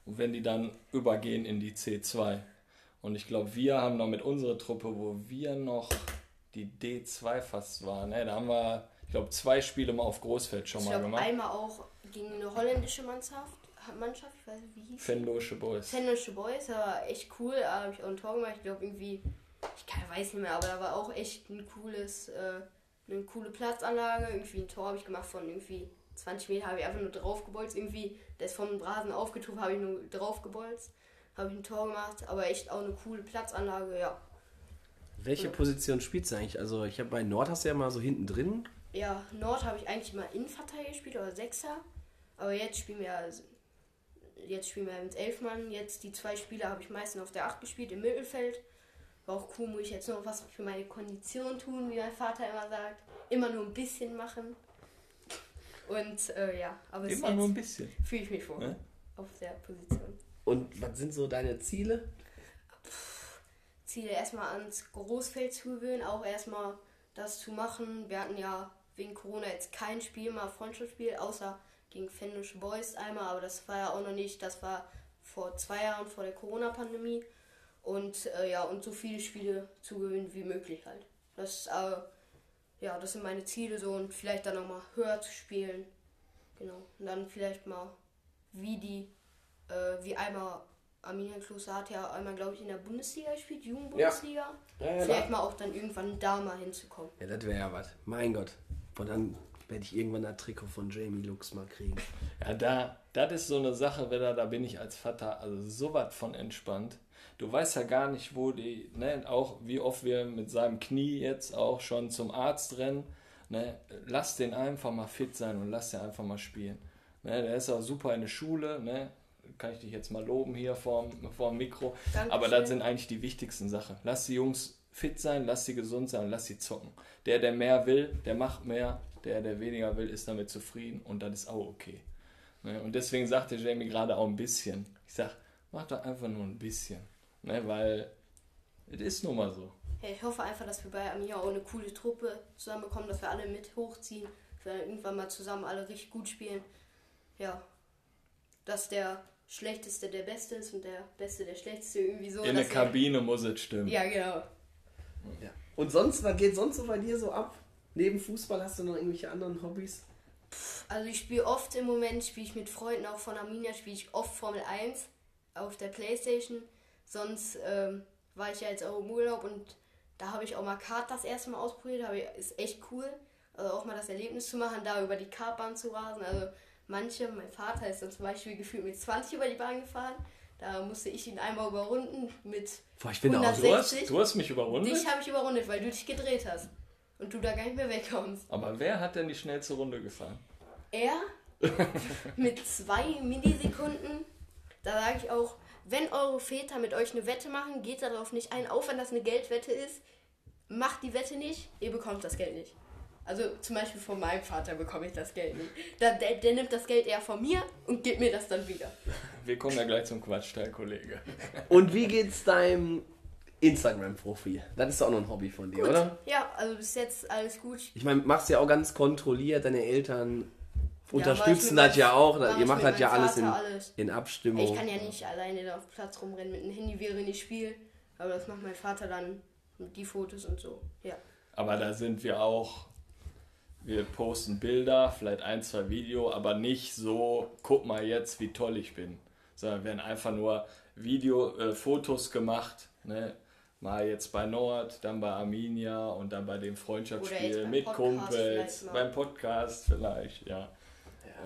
Und wenn die dann übergehen in die C2. Und ich glaube, wir haben noch mit unserer Truppe, wo wir noch die D2 fast waren, ne, da haben wir, ich glaube, zwei Spiele mal auf Großfeld schon
Ich
mal
glaube
gemacht.
einmal auch gegen eine holländische Mannschaft, Mannschaft ich weiß nicht, wie hieß?
Fendosche Boys.
Fennische Boys, war echt cool, da habe ich auch ein Tor gemacht, ich glaube irgendwie, ich kann, weiß nicht mehr, aber da war auch echt ein cooles, äh, eine coole Platzanlage, irgendwie ein Tor habe ich gemacht von irgendwie 20 Meter, habe ich einfach nur draufgebolzt, irgendwie, der ist vom Rasen aufgetuft, habe ich nur draufgebolzt, habe ich ein Tor gemacht, aber echt auch eine coole Platzanlage, ja.
Welche Position spielst du eigentlich? Also ich habe bei Nord hast du ja mal so hinten drin.
Ja, Nord habe ich eigentlich immer Innenverteidiger gespielt oder Sechser. Aber jetzt spielen wir jetzt spielen wir mit Elfmann. Jetzt die zwei Spiele habe ich meistens auf der 8 gespielt im Mittelfeld. Auch cool, muss ich jetzt noch was für meine Kondition tun, wie mein Vater immer sagt. Immer nur ein bisschen machen. Und äh, ja, aber
Immer nur ein bisschen.
fühle ich mich vor
Ne?
auf der Position.
Und was sind so deine Ziele?
Ziele erstmal ans Großfeld zu gewöhnen, auch erstmal das zu machen. Wir hatten ja wegen Corona jetzt kein Spiel, mal Freundschaftsspiel, außer gegen Fennische Boys einmal, aber das war ja auch noch nicht, das war vor zwei Jahren vor der Corona-Pandemie. Und äh, ja, und so viele Spiele zu gewinnen wie möglich halt. Das, äh, ja, das sind meine Ziele so und vielleicht dann nochmal höher zu spielen. Genau. Und dann vielleicht mal wie die, äh, wie einmal Arminia Kloster hat ja einmal, glaube ich, in der Bundesliga gespielt, Jugendbundesliga.
Ja, ja,
Vielleicht mal auch dann irgendwann da mal hinzukommen.
Ja, das wäre ja was. Mein Gott. Und dann werde ich irgendwann ein Trikot von Jamie Lux mal kriegen.
Ja, da, das ist so eine Sache, Wedder, da bin ich als Vater also so was von entspannt. Du weißt ja gar nicht, wo die, ne, auch wie oft wir mit seinem Knie jetzt auch schon zum Arzt rennen. Ne, lass den einfach mal fit sein und lass den einfach mal spielen. Ne, der ist auch super in der Schule, ne, kann ich dich jetzt mal loben hier vorm, vorm Mikro.
Dankeschön.
Aber das sind eigentlich die wichtigsten Sachen. Lass die Jungs fit sein, lass sie gesund sein lass sie zocken. Der, der mehr will, der macht mehr. Der, der weniger will, ist damit zufrieden und das ist auch okay. Ne? Und deswegen sagte Jamie gerade auch ein bisschen. Ich sag, mach doch einfach nur ein bisschen. Ne? Weil es ist nun mal so.
Ja, ich hoffe einfach, dass wir bei Arminia auch eine coole Truppe zusammenbekommen, dass wir alle mit hochziehen, dass wir dann irgendwann mal zusammen alle richtig gut spielen. Ja, dass der Schlechteste der Beste ist und der Beste der Schlechteste irgendwie so.
In der
er-
Kabine muss es stimmen.
Ja, genau.
Ja. Und sonst, was geht sonst so bei dir so ab? Neben Fußball hast du noch irgendwelche anderen Hobbys?
Also ich spiele oft im Moment, spiele ich mit Freunden auch von Arminia, spiele ich oft Formel 1 auf der Playstation. Sonst ähm, war ich ja jetzt auch im Urlaub und da habe ich auch mal Kart das erste Mal ausprobiert. Ich, ist echt cool. Also auch mal das Erlebnis zu machen, da über die Kartbahn zu rasen. Also manche, mein Vater ist dann zum Beispiel gefühlt mit 20 über die Bahn gefahren. Da musste ich ihn einmal überrunden mit
Boah, ich bin da auch so.
Du hast,
60.
du hast mich überrundet.
Dich habe ich überrundet, weil du dich gedreht hast. Und du da gar nicht mehr wegkommst.
Aber wer hat denn die schnellste Runde gefahren?
Er mit zwei Millisekunden. Da sage ich auch, wenn eure Väter mit euch eine Wette machen, geht darauf nicht ein, auch wenn das eine Geldwette ist. Macht die Wette nicht, ihr bekommt das Geld nicht. Also zum Beispiel von meinem Vater bekomme ich das Geld nicht. Der, der, der nimmt das Geld eher von mir und gibt mir das dann wieder.
Wir kommen ja gleich zum Quatschteil, Kollege.
Und wie geht's deinem Instagram-Profil? Das ist auch noch ein Hobby von dir, oder?
Ja, also bis jetzt alles gut.
Ich meine, machst ja auch ganz kontrolliert, deine Eltern unterstützen
ich
das
mit
ja auch. Ihr macht das ja alles in,
alles.
in Abstimmung.
Ich kann ja nicht alleine da auf dem Platz rumrennen mit einem Handy, während ich spiele. Aber das macht mein Vater dann mit die Fotos und so. Ja.
Aber da sind wir auch wir posten Bilder, vielleicht ein, zwei Video, aber nicht so, guck mal jetzt, wie toll ich bin. Sondern werden einfach nur Video, äh, Fotos gemacht, ne? Mal jetzt bei Nord, dann bei Arminia und dann bei dem Freundschaftsspiel mit
Podcast
Kumpels, beim Podcast vielleicht, ja.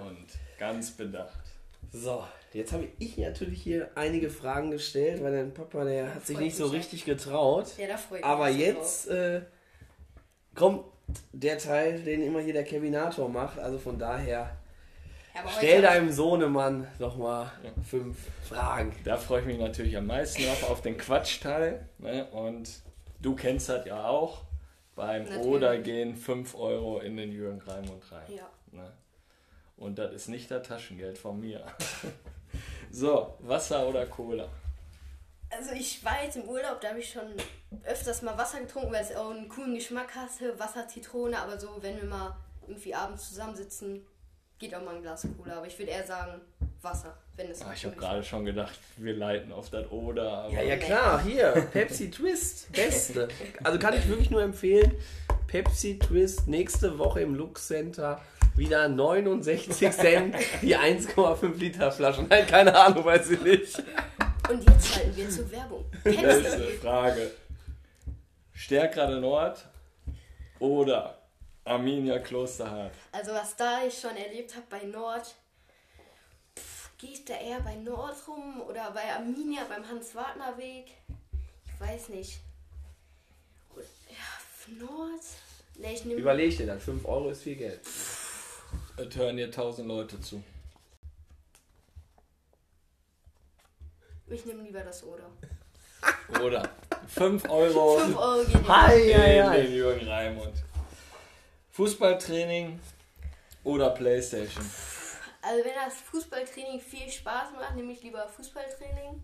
Und ganz bedacht.
So, jetzt habe ich natürlich hier einige Fragen gestellt, weil dein Papa, der hat sich
freut
nicht so
ja.
richtig getraut.
Ja, da freue ich
Aber
mich
jetzt äh, kommt der Teil, den immer hier der Kevinator macht. Also von daher,
Ja,
stell deinem Sohnemann doch mal fünf Fragen.
Da freue ich mich natürlich am meisten drauf, auf den Quatschteil. Ne? Und du kennst das ja auch. Beim
Natürlich.
Oder gehen 5 Euro in den Jürgen Raimund rein.
Ja.
Ne? Und das ist nicht das Taschengeld von mir. so, Wasser oder Cola?
Also ich war jetzt im Urlaub, da habe ich schon öfters mal Wasser getrunken, weil es auch einen coolen Geschmack hatte. Wasser, Zitrone, aber so, wenn wir mal irgendwie abends zusammensitzen, geht auch mal ein Glas Cola. Aber ich würde eher sagen Wasser, wenn es
Ah, ich habe gerade schon gedacht, wir leiten auf das Oder. Aber
Ja, ja klar, hier, Pepsi Twist, beste. Also kann ich wirklich nur empfehlen, Pepsi Twist nächste Woche im Lux Center wieder 69 Cent die 1,5 Liter Flasche. Nein, keine Ahnung, weiß ich nicht.
Und jetzt schalten wir zur Werbung. Pepsi.
Frage. Stärkrade Nord oder Arminia Klosterhardt?
Also was da ich schon erlebt habe bei Nord, pff, gehe ich da eher bei Nord rum oder bei Arminia beim Hans-Wagner-Weg? Ich weiß nicht. Ja, Nord? Ne, ich nehme
Überleg dir das, 5 Euro ist viel Geld.
Es hören hier 1000 Leute zu.
ich nehm lieber das Oder.
Oder 5 Euro
5 Euro
in
hi, hi.
den Jürgen Raimund. Fußballtraining oder Playstation?
Also wenn das Fußballtraining viel Spaß macht, nehme ich lieber Fußballtraining.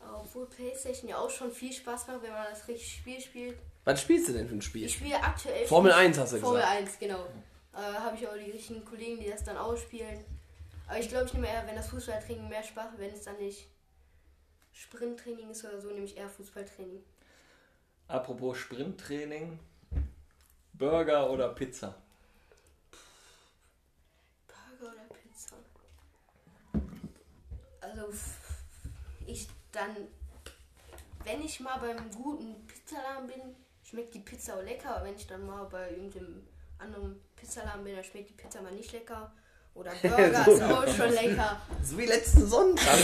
Obwohl Playstation ja auch schon viel Spaß macht, wenn man das richtige Spiel spielt.
Was spielst du denn für ein Spiel?
Ich spiele aktuell.
Formel
spiel-
1 hast du
Formel
gesagt.
1, genau. Äh, Habe ich auch die richtigen Kollegen, die das dann ausspielen. Aber ich glaube, ich nehme eher, wenn das Fußballtraining mehr Spaß macht, wenn es dann nicht Sprinttraining ist oder so, nehme ich eher Fußballtraining.
Apropos Sprinttraining, Burger oder Pizza?
Burger oder Pizza? Also, ich dann, wenn ich mal beim guten Pizzaladen bin, schmeckt die Pizza auch lecker. Aber wenn ich dann mal bei irgendeinem anderen Pizzaladen bin, dann schmeckt die Pizza mal nicht lecker. Oder Burger ist auch schon lecker.
So wie letzten Sonntag.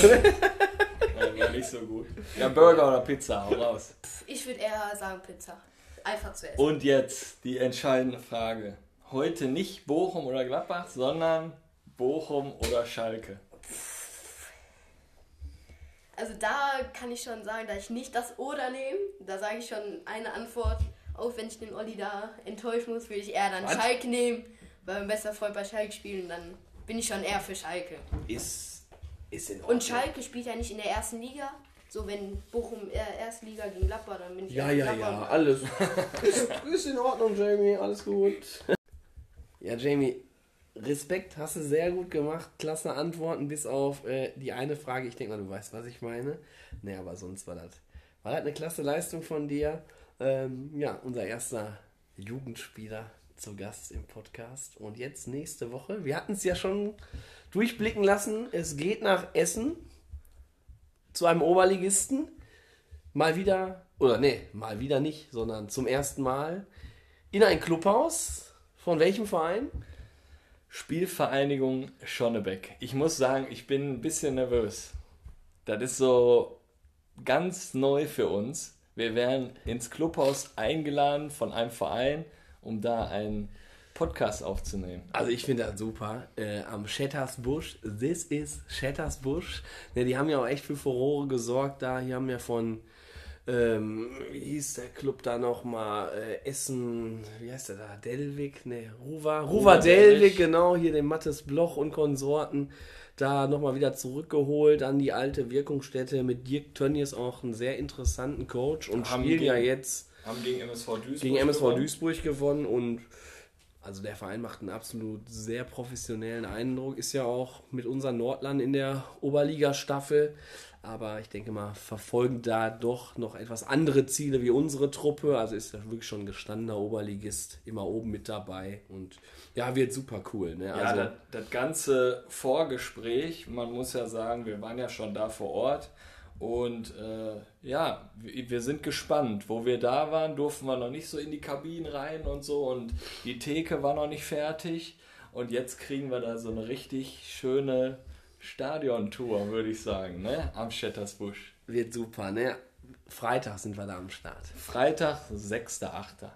Ja, war nicht so gut. Ja, Burger oder Pizza, hau raus.
Ich würde eher sagen Pizza. Einfach zu essen.
Und jetzt die entscheidende Frage. Heute nicht Bochum oder Gladbach, sondern Bochum oder Schalke.
Also da kann ich schon sagen, dass ich nicht das Oder nehme. Da sage ich schon eine Antwort. Auch wenn ich den Olli da enttäuschen muss, würde ich eher dann
Was?
Schalke nehmen. Weil mein bester Freund bei Schalke spielt und dann bin ich schon eher für Schalke.
ist, ist in Ordnung.
Und Schalke spielt ja nicht in der ersten Liga. So wenn Bochum äh, erste Liga gegen Gladbach, dann bin ich
Ja, ja,
Gladbach.
ja, alles. ist, ist in Ordnung, Jamie, alles gut. Ja, Jamie, Respekt, hast du sehr gut gemacht. Klasse Antworten, bis auf äh, die eine Frage. Ich denke mal, du weißt, was ich meine. Ne, aber sonst war das, war eine klasse Leistung von dir. Ähm, ja, unser erster Jugendspieler zu Gast im Podcast. Und jetzt nächste Woche. Wir hatten es ja schon durchblicken lassen. Es geht nach Essen zu einem Oberligisten mal wieder, oder nee, mal wieder nicht, sondern zum ersten Mal in ein Clubhaus. Von welchem Verein?
Spielvereinigung Schonnebeck. Ich muss sagen, ich bin ein bisschen nervös. Das ist so ganz neu für uns. Wir werden ins Clubhaus eingeladen von einem Verein, um da einen Podcast aufzunehmen.
Also ich finde das super. Äh, am Shattersbusch, this is Shattersbusch. Ne, die haben ja auch echt für Furore gesorgt da. Hier haben ja von, ähm, wie hieß der Club da nochmal, äh, Essen, wie heißt der da, Delvik? Ne, Ruva, Ruva Delvik. genau, hier den Mattes Bloch und Konsorten. Da nochmal wieder zurückgeholt an die alte Wirkungsstätte mit Dirk Tönnies, auch einen sehr interessanten Coach und
Haben
spielen ja
gegen-
jetzt
Haben gegen MSV Duisburg
gegen MSV
gewonnen.
Duisburg gewonnen und also der Verein macht einen absolut sehr professionellen Eindruck, ist ja auch mit unseren Nordland in der Oberliga-Staffel. Aber ich denke mal, verfolgen da doch noch etwas andere Ziele wie unsere Truppe. Also ist ja wirklich schon ein gestandener Oberligist, immer oben mit dabei. Und ja, wird super cool. Ne?
Ja,
Also,
das, das ganze Vorgespräch, man muss ja sagen, wir waren ja schon da vor Ort und äh, ja, wir wir sind gespannt. Wo wir da waren, durften wir noch nicht so in die Kabinen rein und so und die Theke war noch nicht fertig und jetzt kriegen wir da so eine richtig schöne Stadiontour, würde ich sagen, ne? am Schettersbusch.
wird super. Ne? Freitag sind wir da am Start.
Freitag, 6.8.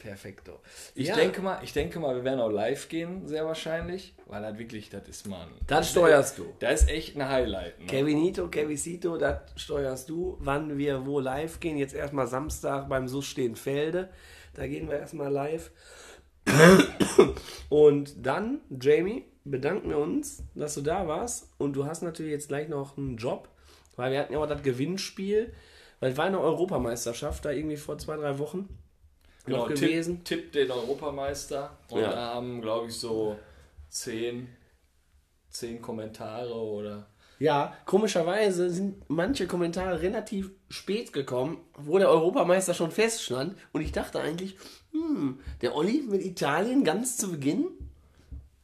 Perfekto.
Ich
Ja.
denke mal, ich denke mal, wir werden auch live gehen, sehr wahrscheinlich, weil das wirklich, das ist mal ein,
Das steuerst du.
Das ist echt ein Highlight. Ne?
Kevinito, Kevisito, das steuerst du, wann wir wo live gehen. Jetzt erstmal Samstag beim SUS Stehenfelde. Da gehen wir erstmal live. Und dann, Jamie, bedanken wir uns, dass du da warst. Und du hast natürlich jetzt gleich noch einen Job, weil wir hatten ja auch das Gewinnspiel. Weil es war eine Europameisterschaft da irgendwie vor zwei, drei Wochen noch
Tipp-
gewesen.
Tipp den Europameister und
Ja.
da haben, glaube ich, so zehn, zehn Kommentare oder
Ja, komischerweise sind manche Kommentare relativ spät gekommen, wo der Europameister schon feststand. Und ich dachte eigentlich, hm, der Olli mit Italien ganz zu Beginn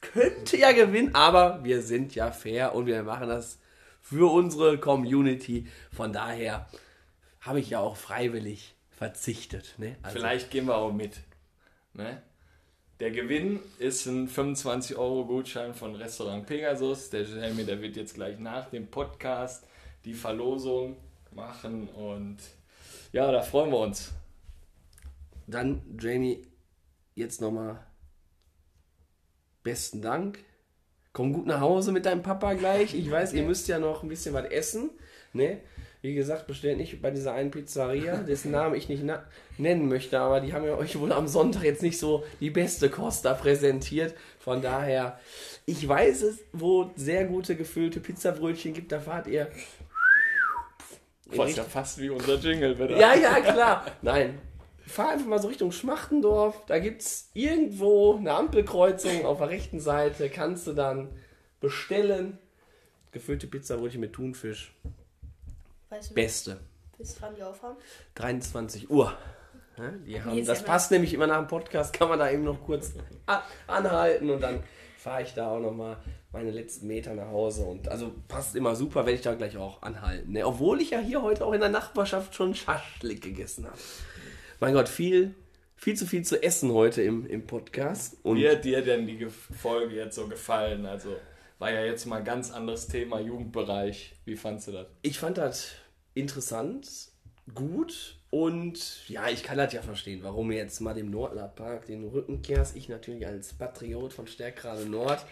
könnte ja gewinnen, aber wir sind ja fair und wir machen das für unsere Community. Von daher habe ich ja auch freiwillig verzichtet. Ne? Also,
vielleicht gehen wir auch mit. Ne? Der Gewinn ist ein 25 Euro Gutschein von Restaurant Pegasus. Der Jeremy, der wird jetzt gleich nach dem Podcast die Verlosung machen und ja, da freuen wir uns.
Dann, Jamie, jetzt nochmal besten Dank. Komm gut nach Hause mit deinem Papa gleich. Ich weiß, ihr müsst ja noch ein bisschen was essen. Ne? Wie gesagt, bestellt nicht bei dieser einen Pizzeria, dessen Namen ich nicht nennen möchte, aber die haben ja euch wohl am Sonntag jetzt nicht so die beste Kost da präsentiert. Von daher, ich weiß es, wo sehr gute gefüllte Pizzabrötchen gibt, da fahrt ihr.
Was ja fast wie unser Jingle wieder.
Ja, ja, klar. Nein. Fahr einfach mal so Richtung Schmachtendorf. Da gibt es irgendwo eine Ampelkreuzung auf der rechten Seite. Kannst du dann bestellen. Gefüllte Pizzabrötchen mit Thunfisch.
Weißt du,
Beste.
bis wann die aufhaben?
23 Uhr. Ja, die haben, das
ja
passt nämlich immer nach dem Podcast, kann man da eben noch kurz anhalten und dann fahre ich da auch nochmal meine letzten Meter nach Hause. Und also passt immer super, werde ich da gleich auch anhalten. Ne? Obwohl ich ja hier heute auch in der Nachbarschaft schon Schaschlik gegessen habe. Mein Gott, viel, viel zu viel zu essen heute im, im Podcast. Und
Wie hat dir denn die Ge- Folge jetzt so gefallen? Also war ja jetzt mal ein ganz anderes Thema, Jugendbereich. Wie fandst du das?
ich fand das interessant, gut und ja, ich kann das ja verstehen, warum jetzt mal dem Nordlerpark den Rücken kehrst. Ich natürlich als Patriot von Stärkrade Nord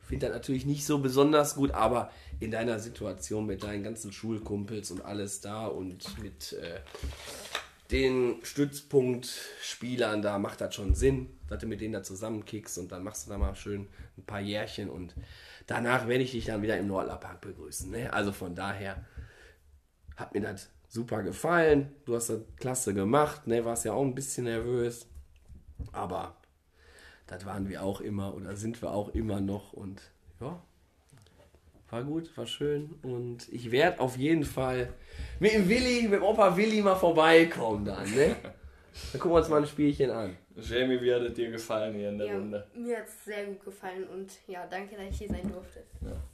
finde das natürlich nicht so besonders gut, aber in deiner Situation mit deinen ganzen Schulkumpels und alles da und mit äh, den Stützpunktspielern, da macht das schon Sinn, dass du mit denen da zusammenkickst und dann machst du da mal schön ein paar Jährchen und danach werde ich dich dann wieder im Nordlerpark begrüßen. Ne? Also von daher hat mir das super gefallen. Du hast das klasse gemacht, ne? warst ja auch ein bisschen nervös, aber das waren wir auch immer oder sind wir auch immer noch und ja, war gut, war schön und ich werde auf jeden Fall mit dem Willi, mit dem Opa Willi mal vorbeikommen dann, ne? Dann gucken wir uns mal ein Spielchen an.
Jamie, wie hat es dir gefallen hier in der
Ja,
Runde?
mir hat es sehr gut gefallen und ja, danke, dass ich hier sein durfte.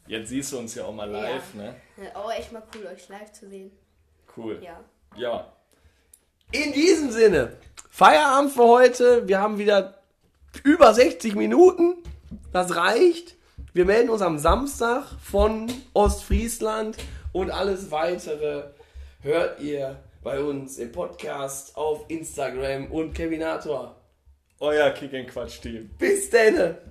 Jetzt siehst du uns ja auch mal live, ne?
Ja, Auch echt mal cool, euch live zu sehen.
Cool.
Ja.
Ja.
In diesem Sinne, Feierabend für heute. Wir haben wieder über 60 Minuten. Das reicht. Wir melden uns am Samstag von Ostfriesland und alles weitere hört ihr bei uns im Podcast auf Instagram und Kevinator.
Euer Kick and Quatsch Team.
Bis denne!